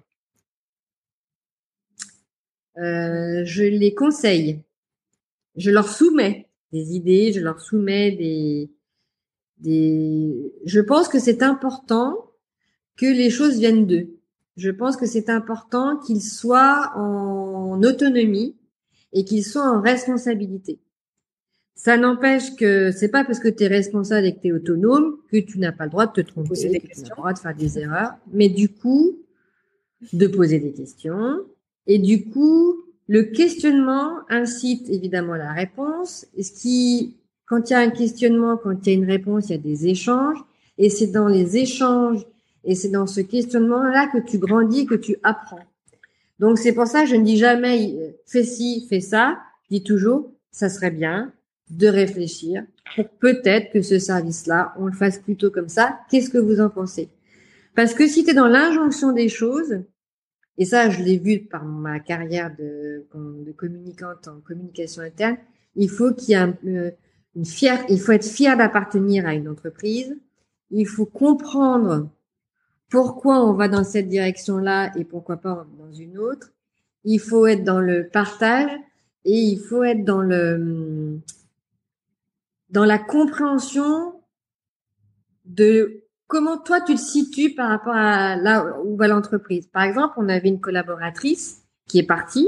Euh, je les conseille je leur soumets des idées, je leur soumets des, des, je pense que c'est important que les choses viennent d'eux. Je pense que c'est important qu'ils soient en autonomie et qu'ils soient en responsabilité. Ça n'empêche que c'est pas parce que tu es responsable et que tu es autonome que tu n'as pas le droit de te tromper, que tu n'as pas le droit de faire des erreurs, mais du coup, de poser des questions et du coup, le questionnement incite évidemment la réponse. Ce qui, quand il y a un questionnement, quand il y a une réponse, il y a des échanges. Et c'est dans les échanges et c'est dans ce questionnement-là que tu grandis, que tu apprends. Donc c'est pour ça que je ne dis jamais fais ci, fais ça. Je dis toujours ça serait bien de réfléchir pour peut-être que ce service-là, on le fasse plutôt comme ça. Qu'est-ce que vous en pensez? Parce que si tu es dans l'injonction des choses, et ça, je l'ai vu par ma carrière de, de communicante en communication interne. Il faut qu'il y ait euh, une fière, il faut être fier d'appartenir à une entreprise. Il faut comprendre pourquoi on va dans cette direction-là et pourquoi pas dans une autre? Il faut être dans le partage et il faut être dans le, dans la compréhension de comment toi tu te situes par rapport à là où va l'entreprise Par exemple, on avait une collaboratrice qui est partie,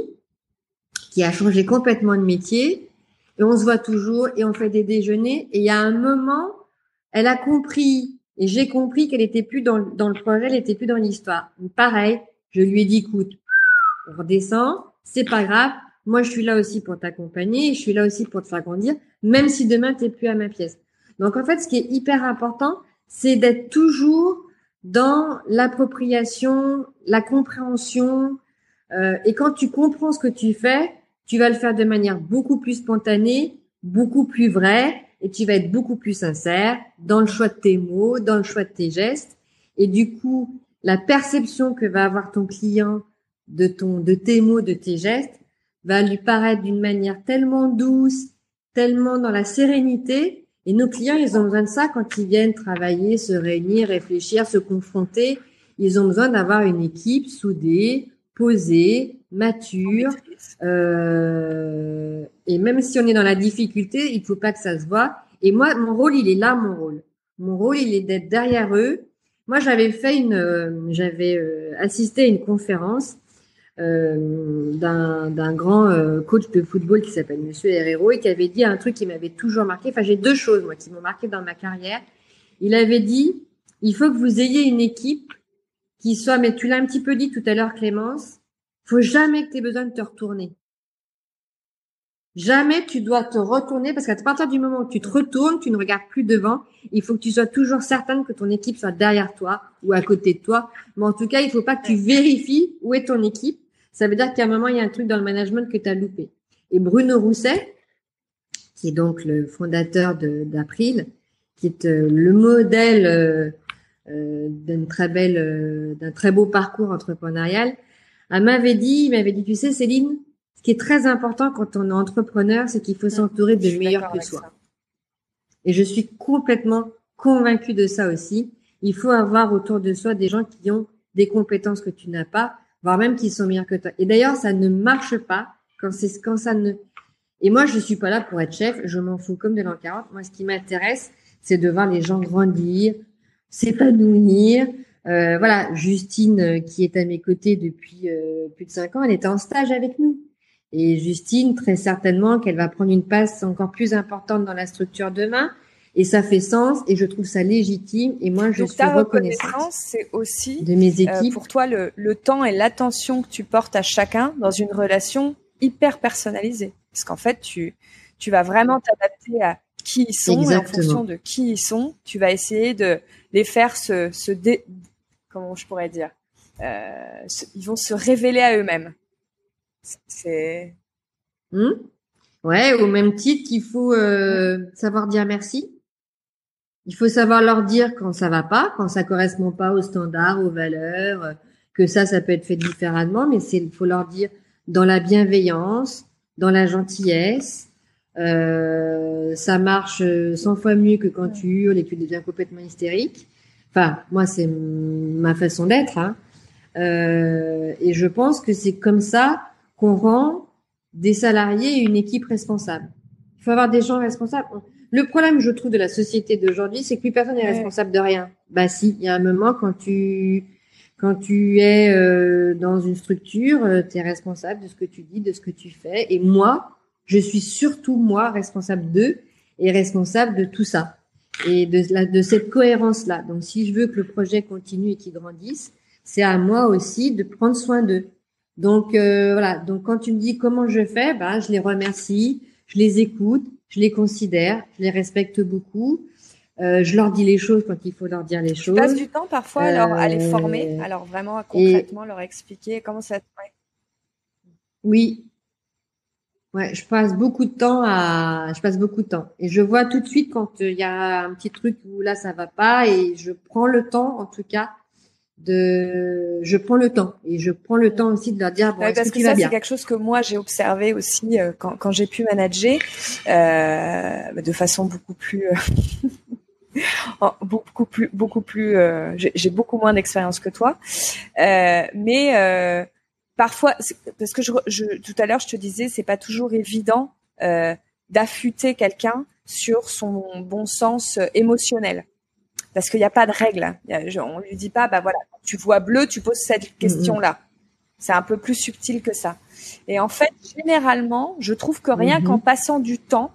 qui a changé complètement de métier, et on se voit toujours et on fait des déjeuners. Et il y a un moment, elle a compris et j'ai compris qu'elle était plus dans, dans le projet, elle était plus dans l'histoire. Pareil, je lui ai dit, écoute, on redescend, c'est pas grave. Moi, je suis là aussi pour t'accompagner, je suis là aussi pour te faire grandir, même si demain tu plus à ma pièce. Donc en fait, ce qui est hyper important, c'est d'être toujours dans l'appropriation, la compréhension. Euh, et quand tu comprends ce que tu fais, tu vas le faire de manière beaucoup plus spontanée, beaucoup plus vraie, et tu vas être beaucoup plus sincère dans le choix de tes mots, dans le choix de tes gestes. Et du coup, la perception que va avoir ton client de ton, de tes mots, de tes gestes, va lui paraître d'une manière tellement douce, tellement dans la sérénité, et nos clients, ils ont besoin de ça quand ils viennent travailler, se réunir, réfléchir, se confronter. Ils ont besoin d'avoir une équipe soudée, posée, mature. Euh, et même si on est dans la difficulté, il faut pas que ça se voit. Et moi, mon rôle, il est là, mon rôle. Mon rôle, il est d'être derrière eux. Moi, j'avais fait une, euh, j'avais euh, assisté à une conférence d'un grand coach de football qui s'appelle Monsieur Herrero et qui avait dit un truc qui m'avait toujours marqué. Enfin, j'ai deux choses moi qui m'ont marqué dans ma carrière. Il avait dit il faut que vous ayez une équipe qui soit, mais tu l'as un petit peu dit tout à l'heure, Clémence, faut jamais que tu aies besoin de te retourner. Jamais tu dois te retourner parce qu'à partir du moment où tu te retournes, tu ne regardes plus devant. Il faut que tu sois toujours certaine que ton équipe soit derrière toi ou à côté de toi. Mais en tout cas, il faut pas que tu vérifies où est ton équipe. Ça veut dire qu'à un moment, il y a un truc dans le management que tu as loupé. Et Bruno Rousset, qui est donc le fondateur d'April, qui est euh, le modèle euh, euh, très d'un très beau parcours entrepreneurial, elle m'avait dit, il m'avait dit, tu sais, Céline, qui est très important quand on est entrepreneur, c'est qu'il faut s'entourer de meilleurs que soi. Et je suis complètement convaincue de ça aussi. Il faut avoir autour de soi des gens qui ont des compétences que tu n'as pas, voire même qui sont meilleurs que toi. Et d'ailleurs, ça ne marche pas quand c'est quand ça ne. Et moi, je suis pas là pour être chef. Je m'en fous comme de l'an 40. Moi, ce qui m'intéresse, c'est de voir les gens grandir, s'épanouir. Euh, voilà, Justine, euh, qui est à mes côtés depuis euh, plus de cinq ans, elle était en stage avec nous. Et Justine, très certainement qu'elle va prendre une place encore plus importante dans la structure demain. Et ça fait sens et je trouve ça légitime. Et moi, je suis ta reconnaissante. c'est aussi de mes euh, équipes. pour toi le, le temps et l'attention que tu portes à chacun dans une relation hyper personnalisée. Parce qu'en fait, tu, tu vas vraiment t'adapter à qui ils sont et en fonction de qui ils sont, tu vas essayer de les faire se, se dé... comment je pourrais dire, euh, ils vont se révéler à eux-mêmes. C'est. Hmm? Ouais, au même titre qu'il faut euh, savoir dire merci. Il faut savoir leur dire quand ça va pas, quand ça correspond pas aux standards, aux valeurs, que ça, ça peut être fait différemment, mais c'est, il faut leur dire dans la bienveillance, dans la gentillesse. Euh, ça marche 100 fois mieux que quand tu hurles et que tu deviens complètement hystérique. Enfin, moi, c'est ma façon d'être. Hein. Euh, et je pense que c'est comme ça qu'on rend des salariés et une équipe responsable. Il faut avoir des gens responsables. Le problème, je trouve, de la société d'aujourd'hui, c'est que plus personne n'est responsable de rien. Bah si, il y a un moment quand tu quand tu es euh, dans une structure, euh, tu es responsable de ce que tu dis, de ce que tu fais. Et moi, je suis surtout moi responsable d'eux et responsable de tout ça et de, la, de cette cohérence là. Donc, si je veux que le projet continue et qu'il grandisse, c'est à moi aussi de prendre soin d'eux. Donc euh, voilà, donc quand tu me dis comment je fais, bah, je les remercie, je les écoute, je les considère, je les respecte beaucoup. Euh, je leur dis les choses quand il faut leur dire les choses. Tu passes du temps parfois alors, à les former, euh, alors vraiment concrètement leur expliquer comment ça. Ouais. Oui. Ouais, je passe beaucoup de temps à, je passe beaucoup de temps. Et je vois tout de suite quand il y a un petit truc où là ça va pas et je prends le temps en tout cas de je prends le temps. Et je prends le temps aussi de leur dire bon parce que, ça c'est quelque chose que moi j'ai observé aussi euh, quand, quand j'ai pu manager euh, de façon beaucoup plus euh, beaucoup plus beaucoup plus euh, j'ai beaucoup moins d'expérience que toi. Mais parfois parce que je, je, tout à l'heure je te disais c'est pas toujours évident d'affûter quelqu'un sur son bon sens émotionnel parce qu'il n'y a pas de règle. on lui dit pas, bah voilà, tu vois bleu, tu poses cette question-là. C'est un peu plus subtil que ça. Et en fait, généralement, je trouve que rien mm-hmm. qu'en passant du temps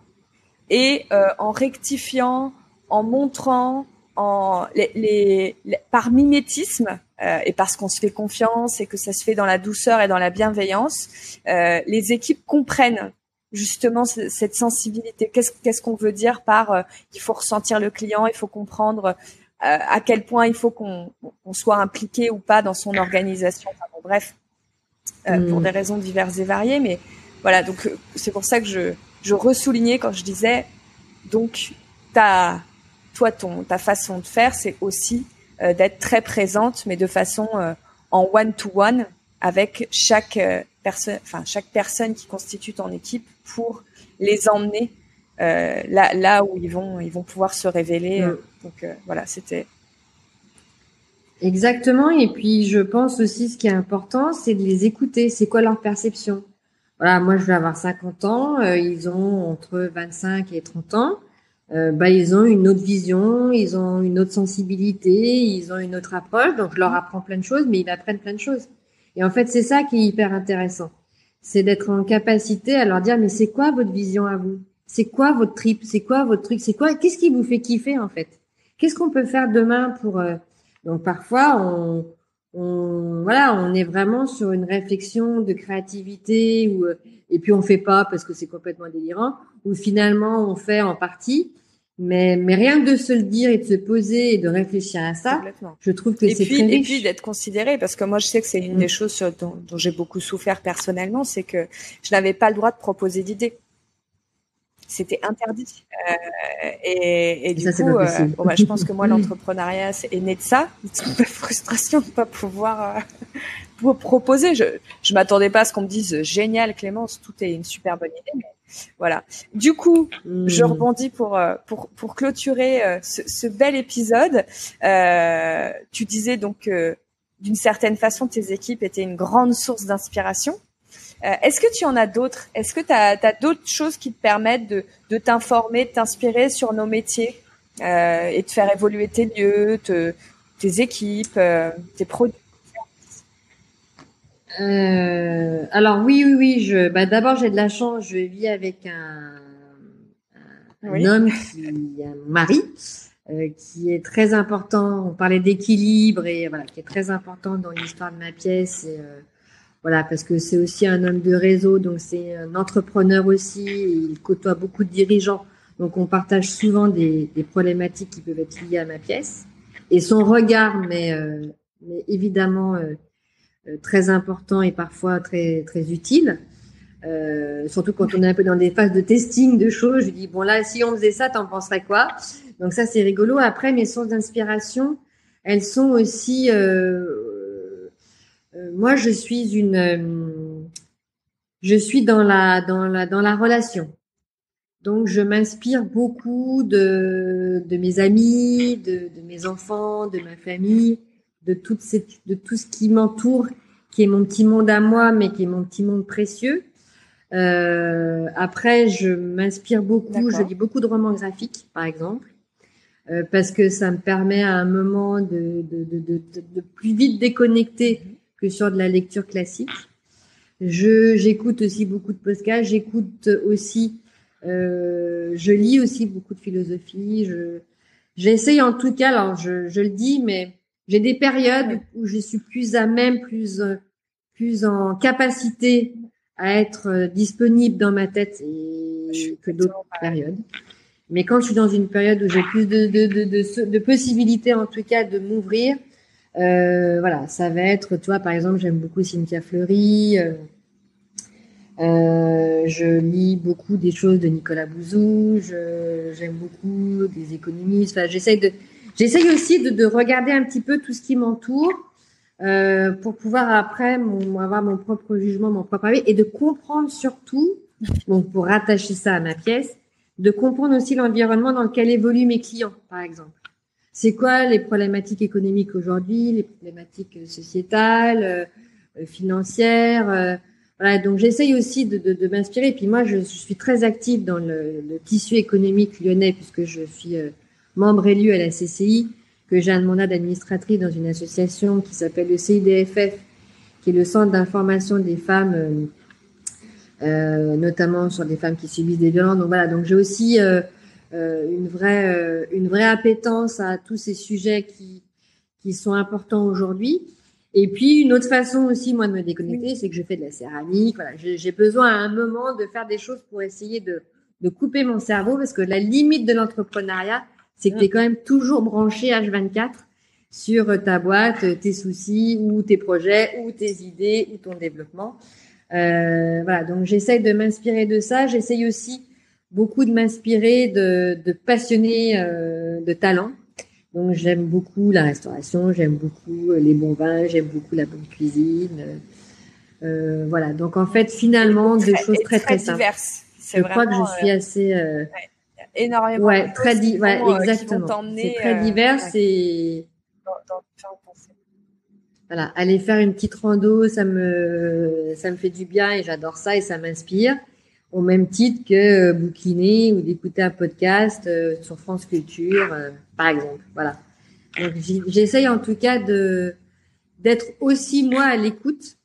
et euh, en rectifiant, en montrant, en les, par mimétisme euh, et parce qu'on se fait confiance et que ça se fait dans la douceur et dans la bienveillance, euh, les équipes comprennent justement cette sensibilité Qu'est-ce qu'on veut dire par euh, il faut ressentir le client, il faut comprendre euh, à quel point il faut qu'on soit impliqué ou pas dans son organisation. bref, euh, pour des raisons diverses et variées, mais voilà. Donc c'est pour ça que je je ressoulignais quand je disais donc ta toi ton ta façon de faire, c'est aussi d'être très présente, mais de façon en one to one avec chaque personne, enfin chaque personne qui constitue ton équipe pour les emmener euh, là, là où ils vont, ils vont pouvoir se révéler. Mm. Donc euh, voilà, c'était. Exactement. Et puis je pense aussi, ce qui est important, c'est de les écouter. C'est quoi leur perception? Voilà, moi je vais avoir 50 ans. Euh, ils ont entre 25 et 30 ans. Bah, ils ont une autre vision, ils ont une autre sensibilité, ils ont une autre approche. Donc je leur apprends plein de choses, mais ils apprennent plein de choses. Et en fait, c'est ça qui est hyper intéressant. C'est d'être en capacité à leur dire, mais c'est quoi votre vision à vous? C'est quoi votre trip? C'est quoi votre truc? C'est quoi? Qu'est-ce qui vous fait kiffer, en fait? Qu'est-ce qu'on peut faire demain pour, euh, donc parfois, on, on, voilà, on est vraiment sur une réflexion de créativité ou, euh, et puis on fait pas parce que c'est complètement délirant ou finalement on fait en partie. Mais, mais rien que de se le dire et de se poser et de réfléchir à ça, je trouve que c'est très riche. Et puis d'être considéré, parce que moi je sais que c'est une mm. des choses dont, dont j'ai beaucoup souffert personnellement, c'est que je n'avais pas le droit de proposer d'idées c'était interdit. Euh, et, et du coup, euh, bon, bah, je pense que moi, l'entrepreneuriat est né de ça, de frustration de pas pouvoir euh, proposer. Je je m'attendais pas à ce qu'on me dise génial, Clémence, tout est une super bonne idée. Mais voilà. Du coup, je hmm. rebondis pour euh, pour pour clôturer euh, ce, ce, bel épisode. tu disais donc d'une certaine façon, tes équipes étaient une grande source d'inspiration. Euh, est-ce que tu en as d'autres? Est-ce que tu as, d'autres choses qui te permettent de, de t'informer, de t'inspirer sur nos métiers euh, et de faire évoluer tes lieux, tes équipes, euh, tes produits? Euh, alors oui, oui, oui. Je, bah, d'abord j'ai de la chance. Je vis avec un, un, homme qui, un mari, euh, qui est très important. On parlait d'équilibre et voilà, qui est très important dans l'histoire de ma pièce. Et, euh, voilà, parce que c'est aussi un homme de réseau, donc c'est un entrepreneur aussi. Il côtoie beaucoup de dirigeants, donc on partage souvent des, des problématiques qui peuvent être liées à ma pièce. Et son regard, mais, euh, mais évidemment euh, très important et parfois très très utile. surtout quand on est un peu dans des phases de testing de choses, je dis bon là si on faisait ça, t'en penserais quoi? Donc ça c'est rigolo. Après mes sources d'inspiration, elles sont aussi euh, moi, je suis une, euh, je suis dans la dans la dans la relation. Donc, je m'inspire beaucoup de de mes amis, de, de mes enfants, de ma famille, de toute cette, de tout ce qui m'entoure, qui est mon petit monde à moi, mais qui est mon petit monde précieux. Euh, après, je m'inspire beaucoup, je lis beaucoup de romans graphiques, par exemple, euh, parce que ça me permet à un moment de, de, de, de, de plus vite déconnecter que sur de la lecture classique. Je j'écoute aussi beaucoup de podcasts, j'écoute aussi, euh, je lis aussi beaucoup de philosophie. Je j'essaye en tout cas, alors je, je le dis, mais j'ai des périodes où je suis plus à même, plus plus en capacité à être disponible dans ma tête et que d'autres périodes. Mais quand je suis dans une période où j'ai plus de, de, de, de, de possibilités, en tout cas, de m'ouvrir, euh, voilà, ça va être, tu vois, par exemple, j'aime beaucoup Cynthia Fleury. Euh, euh, je lis beaucoup des choses de Nicolas Bouzou. J'aime beaucoup des économistes. Enfin, j'essaye de, j'essaye aussi de, de, regarder un petit peu tout ce qui m'entoure euh, pour pouvoir après avoir mon propre jugement, mon propre avis et de comprendre surtout, donc pour rattacher ça à ma pièce, de comprendre aussi l'environnement dans lequel évoluent mes clients, par exemple c'est quoi les problématiques économiques aujourd'hui, les problématiques sociétales, euh, financières. Euh, voilà, donc j'essaye aussi de, de, de m'inspirer. Puis moi, je, suis très active dans le, le, tissu économique lyonnais puisque je suis euh, membre élu à la CCI, que j'ai un mandat d'administratrice dans une association qui s'appelle le CIDFF, qui est le Centre d'information des femmes, euh, notamment sur des femmes qui subissent des violences. Donc voilà, donc j'ai aussi euh, une vraie euh, une vraie appétence à tous ces sujets qui qui sont importants aujourd'hui. Et puis une autre façon aussi moi de me déconnecter, c'est que je fais de la céramique. Voilà, j'ai besoin à un moment de faire des choses pour essayer de de couper mon cerveau parce que la limite de l'entrepreneuriat, c'est que tu es quand même toujours branché H24 sur ta boîte, tes soucis ou tes projets ou tes idées ou ton développement. Euh, voilà, donc j'essaye de m'inspirer de ça. J'essaye aussi beaucoup de m'inspirer de, de passionnés euh, de talent. Donc j'aime beaucoup la restauration, j'aime beaucoup les bons vins, j'aime beaucoup la bonne cuisine. Euh, voilà. Donc en fait finalement des choses très très, simples. Diverses. Je crois que je suis euh, assez euh, ouais, énormément. Ouais, très di ouais, euh, exactement. C'est très divers et voilà, aller faire une petite rando, ça me ça me fait du bien et j'adore ça et ça m'inspire au même titre que euh, bouquiner ou d'écouter un podcast euh, sur France Culture, euh, par exemple. Voilà. Donc j'essaye en tout cas de d'être aussi moi à l'écoute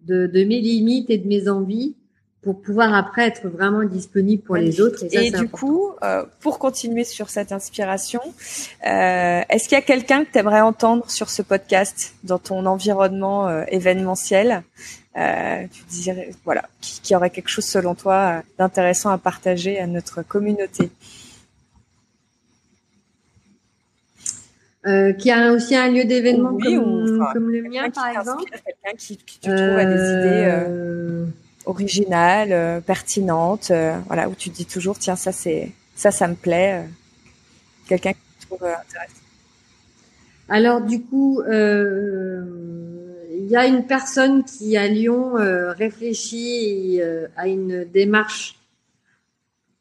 de, de mes limites et de mes envies pour pouvoir après être vraiment disponible pour les autres. Et, du coup, euh, pour continuer sur cette inspiration, euh, est-ce qu'il y a quelqu'un que tu aimerais entendre sur ce podcast dans ton environnement euh, événementiel tu dirais, voilà, qui, qui, aurait quelque chose selon toi d'intéressant à partager à notre communauté? Qui a aussi un lieu d'événement comme, comme, le mien, par exemple? Quelqu'un qui, qui, tu trouves a des idées originales, euh, pertinentes, euh, voilà, où tu dis toujours, tiens, ça, c'est, ça, ça me plaît. Euh, quelqu'un qui tu trouves intéressant. Alors, du coup, il y a une personne qui, à Lyon, réfléchit à une démarche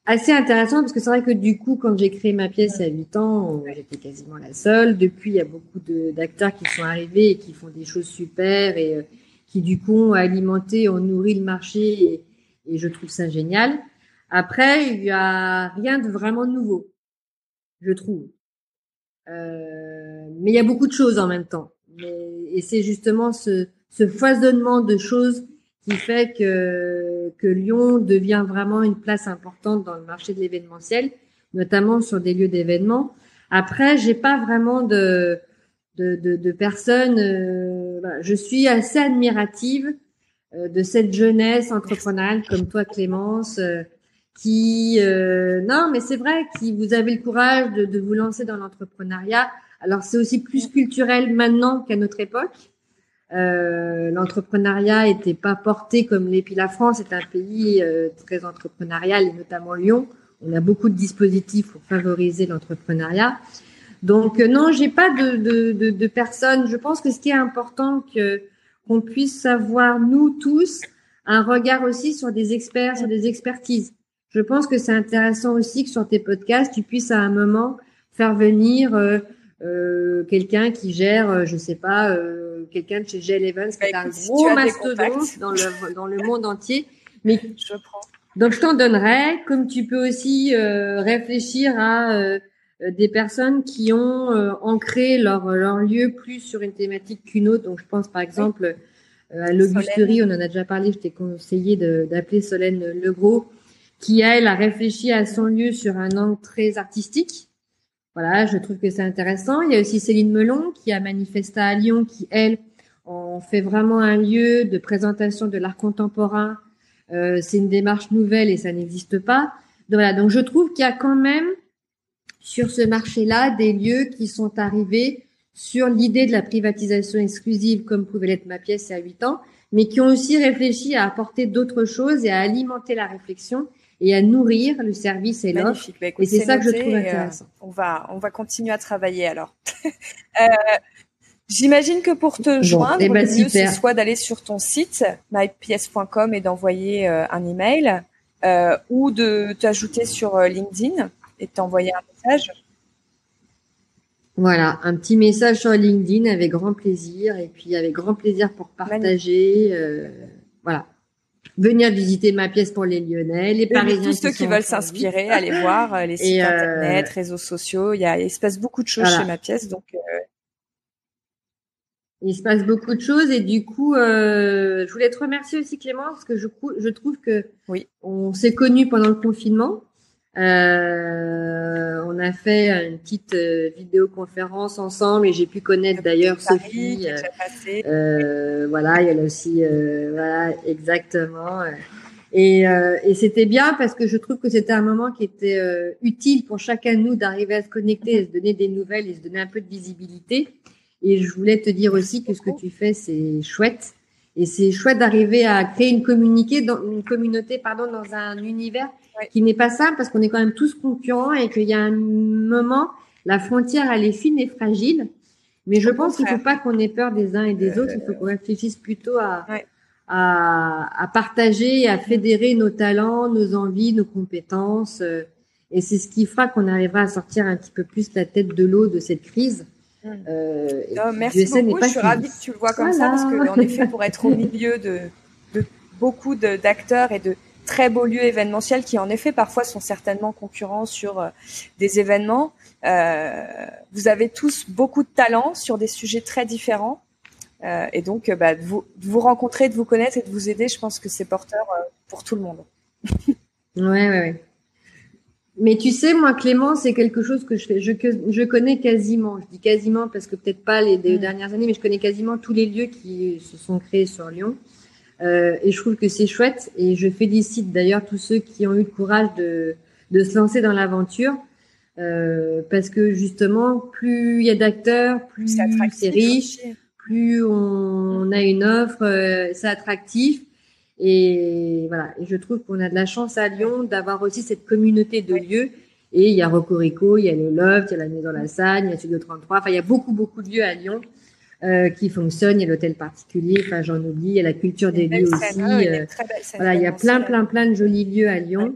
assez intéressant parce que c'est vrai que du coup, quand j'ai créé ma pièce il y a 8 ans, j'étais quasiment la seule. Depuis, il y a beaucoup d'acteurs qui sont arrivés et qui font des choses super et qui du coup ont alimenté, ont nourri le marché et, je trouve ça génial. Après, il y a rien de vraiment nouveau, je trouve. Euh, mais il y a beaucoup de choses en même temps. Et c'est justement ce, foisonnement de choses qui fait que, Lyon devient vraiment une place importante dans le marché de l'événementiel, notamment sur des lieux d'événements. Après, j'ai pas vraiment de personnes. Euh, je suis assez admirative euh, de cette jeunesse entrepreneuriale comme toi, Clémence, euh, qui non, mais c'est vrai, qui vous avez le courage de, de vous lancer dans l'entrepreneuriat. Alors c'est aussi plus culturel maintenant qu'à notre époque. Euh, l'entrepreneuriat était pas porté comme les puis la France est un pays euh, très entrepreneurial et notamment Lyon. On a beaucoup de dispositifs pour favoriser l'entrepreneuriat. Donc euh, non, j'ai pas de, de, de, de, personnes. Je pense que ce qui est important que qu'on puisse savoir nous tous un regard aussi sur des experts, sur des expertises. Je pense que c'est intéressant aussi que sur tes podcasts, tu puisses à un moment faire venir euh, quelqu'un qui gère, je sais pas quelqu'un de chez Gel Evans qui est un gros mastodonte dans le, dans le monde entier. Mais je prends. Donc je t'en donnerai, comme tu peux aussi euh, réfléchir à euh, des personnes qui ont euh, ancré leur, leur lieu plus sur une thématique qu'une autre. Donc je pense par exemple à l'Augusterie, on en a déjà parlé, je t'ai conseillé d'appeler Solène Legros, qui elle a réfléchi à son lieu sur un angle très artistique. Voilà, je trouve que c'est intéressant. Il y a aussi Céline Melon qui a manifesté à Lyon, qui elle en fait vraiment un lieu de présentation de l'art contemporain. Euh, c'est une démarche nouvelle et ça n'existe pas. Donc voilà, donc je trouve qu'il y a quand même sur ce marché-là des lieux qui sont arrivés sur l'idée de la privatisation exclusive, comme pouvait l'être ma pièce il y a huit ans, mais qui ont aussi réfléchi à apporter d'autres choses et à alimenter la réflexion et à nourrir le service et l'offre. Bah, et c'est ça que je trouve euh, intéressant. on va, on va continuer à travailler alors. euh, J'imagine que pour te joindre, eh ben, le mieux c'est soit d'aller sur ton site mypièce.com et d'envoyer euh, un email, euh, ou de t'ajouter sur LinkedIn et t'envoyer un message. Voilà, un petit message sur LinkedIn avec grand plaisir et puis avec grand plaisir pour partager. Euh, voilà venir visiter ma pièce pour les Lyonnais, les Parisiens. Tous ceux qui, veulent s'inspirer, aller voir euh, les sites euh, internet, réseaux sociaux. Il, y a, il se passe beaucoup de choses chez ma pièce, donc. Euh... Il se passe beaucoup de choses et du coup, je voulais te remercier aussi Clément parce que je, je trouve que oui. on s'est connus pendant le confinement euh, on a fait une petite euh, vidéoconférence ensemble et j'ai pu connaître d'ailleurs Sophie. Euh, euh, voilà, il y a aussi, voilà, exactement. Et, et c'était bien parce que je trouve que c'était un moment qui était utile pour chacun de nous d'arriver à se connecter, à se donner des nouvelles et se donner un peu de visibilité. Et je voulais te dire aussi que ce que tu fais, c'est chouette. Et c'est chouette d'arriver à créer une, dans, une communauté pardon, dans un univers qui n'est pas simple parce qu'on est quand même tous concurrents et qu'il y a un moment, la frontière, elle est fine et fragile. Mais je pense qu'il ne faut pas qu'on ait peur des uns et des autres. Il faut qu'on réfléchisse plutôt à, à, à, partager, à fédérer nos talents, nos envies, nos compétences. Euh, et c'est ce qui fera qu'on arrivera à sortir un petit peu plus la tête de l'eau de cette crise. Mmh. Euh, merci beaucoup. Je suis ravie que tu le vois comme ça parce que en effet, pour être au milieu de, de beaucoup d'acteurs et de très beaux lieux événementiels qui en effet parfois sont certainement concurrents sur euh, des événements. Euh, vous avez tous beaucoup de talent sur des sujets très différents. et donc, bah, de vous, de vous rencontrer, de vous connaître et de vous aider, je pense que c'est porteur pour tout le monde. ouais, ouais, ouais. Mais tu sais, moi, Clément, c'est quelque chose que je fais, je, je connais quasiment. Je dis quasiment parce que peut-être pas les deux mm. dernières années, mais je connais quasiment tous les lieux qui se sont créés sur Lyon. Euh, et je trouve que c'est chouette. Et je félicite d'ailleurs tous ceux qui ont eu le courage de, de se lancer dans l'aventure. Euh, parce que justement, plus il y a d'acteurs, plus c'est riche, plus on, a une offre, euh, c'est attractif. Et voilà, et je trouve qu'on a de la chance à Lyon d'avoir aussi cette communauté de lieux. Et il y a Rocorico, il y a le Loft, il y a la Maison La Sagne, il y a Studio 33. Enfin, il y a beaucoup, beaucoup de lieux à Lyon euh, qui fonctionnent. Il y a l'hôtel particulier, enfin, j'en oublie. Il y a la culture des lieux aussi. Euh, voilà, il y a plein, plein, plein de jolis lieux à Lyon.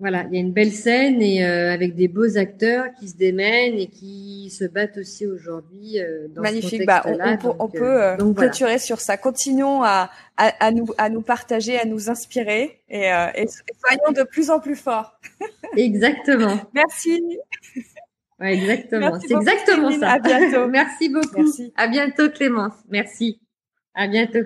Voilà, il y a une belle scène et euh, avec des beaux acteurs qui se démènent et qui se battent aussi aujourd'hui euh, dans Magnifique. bah, on, on, on peut euh, donc, clôturer sur ça. Continuons à, à, à, nous à nous partager, à nous inspirer et, euh, et soyons de plus en plus forts. Exactement. Merci. Ouais, exactement. C'est exactement ça. À bientôt. Merci beaucoup. Merci. À bientôt Clémence. Merci. À bientôt.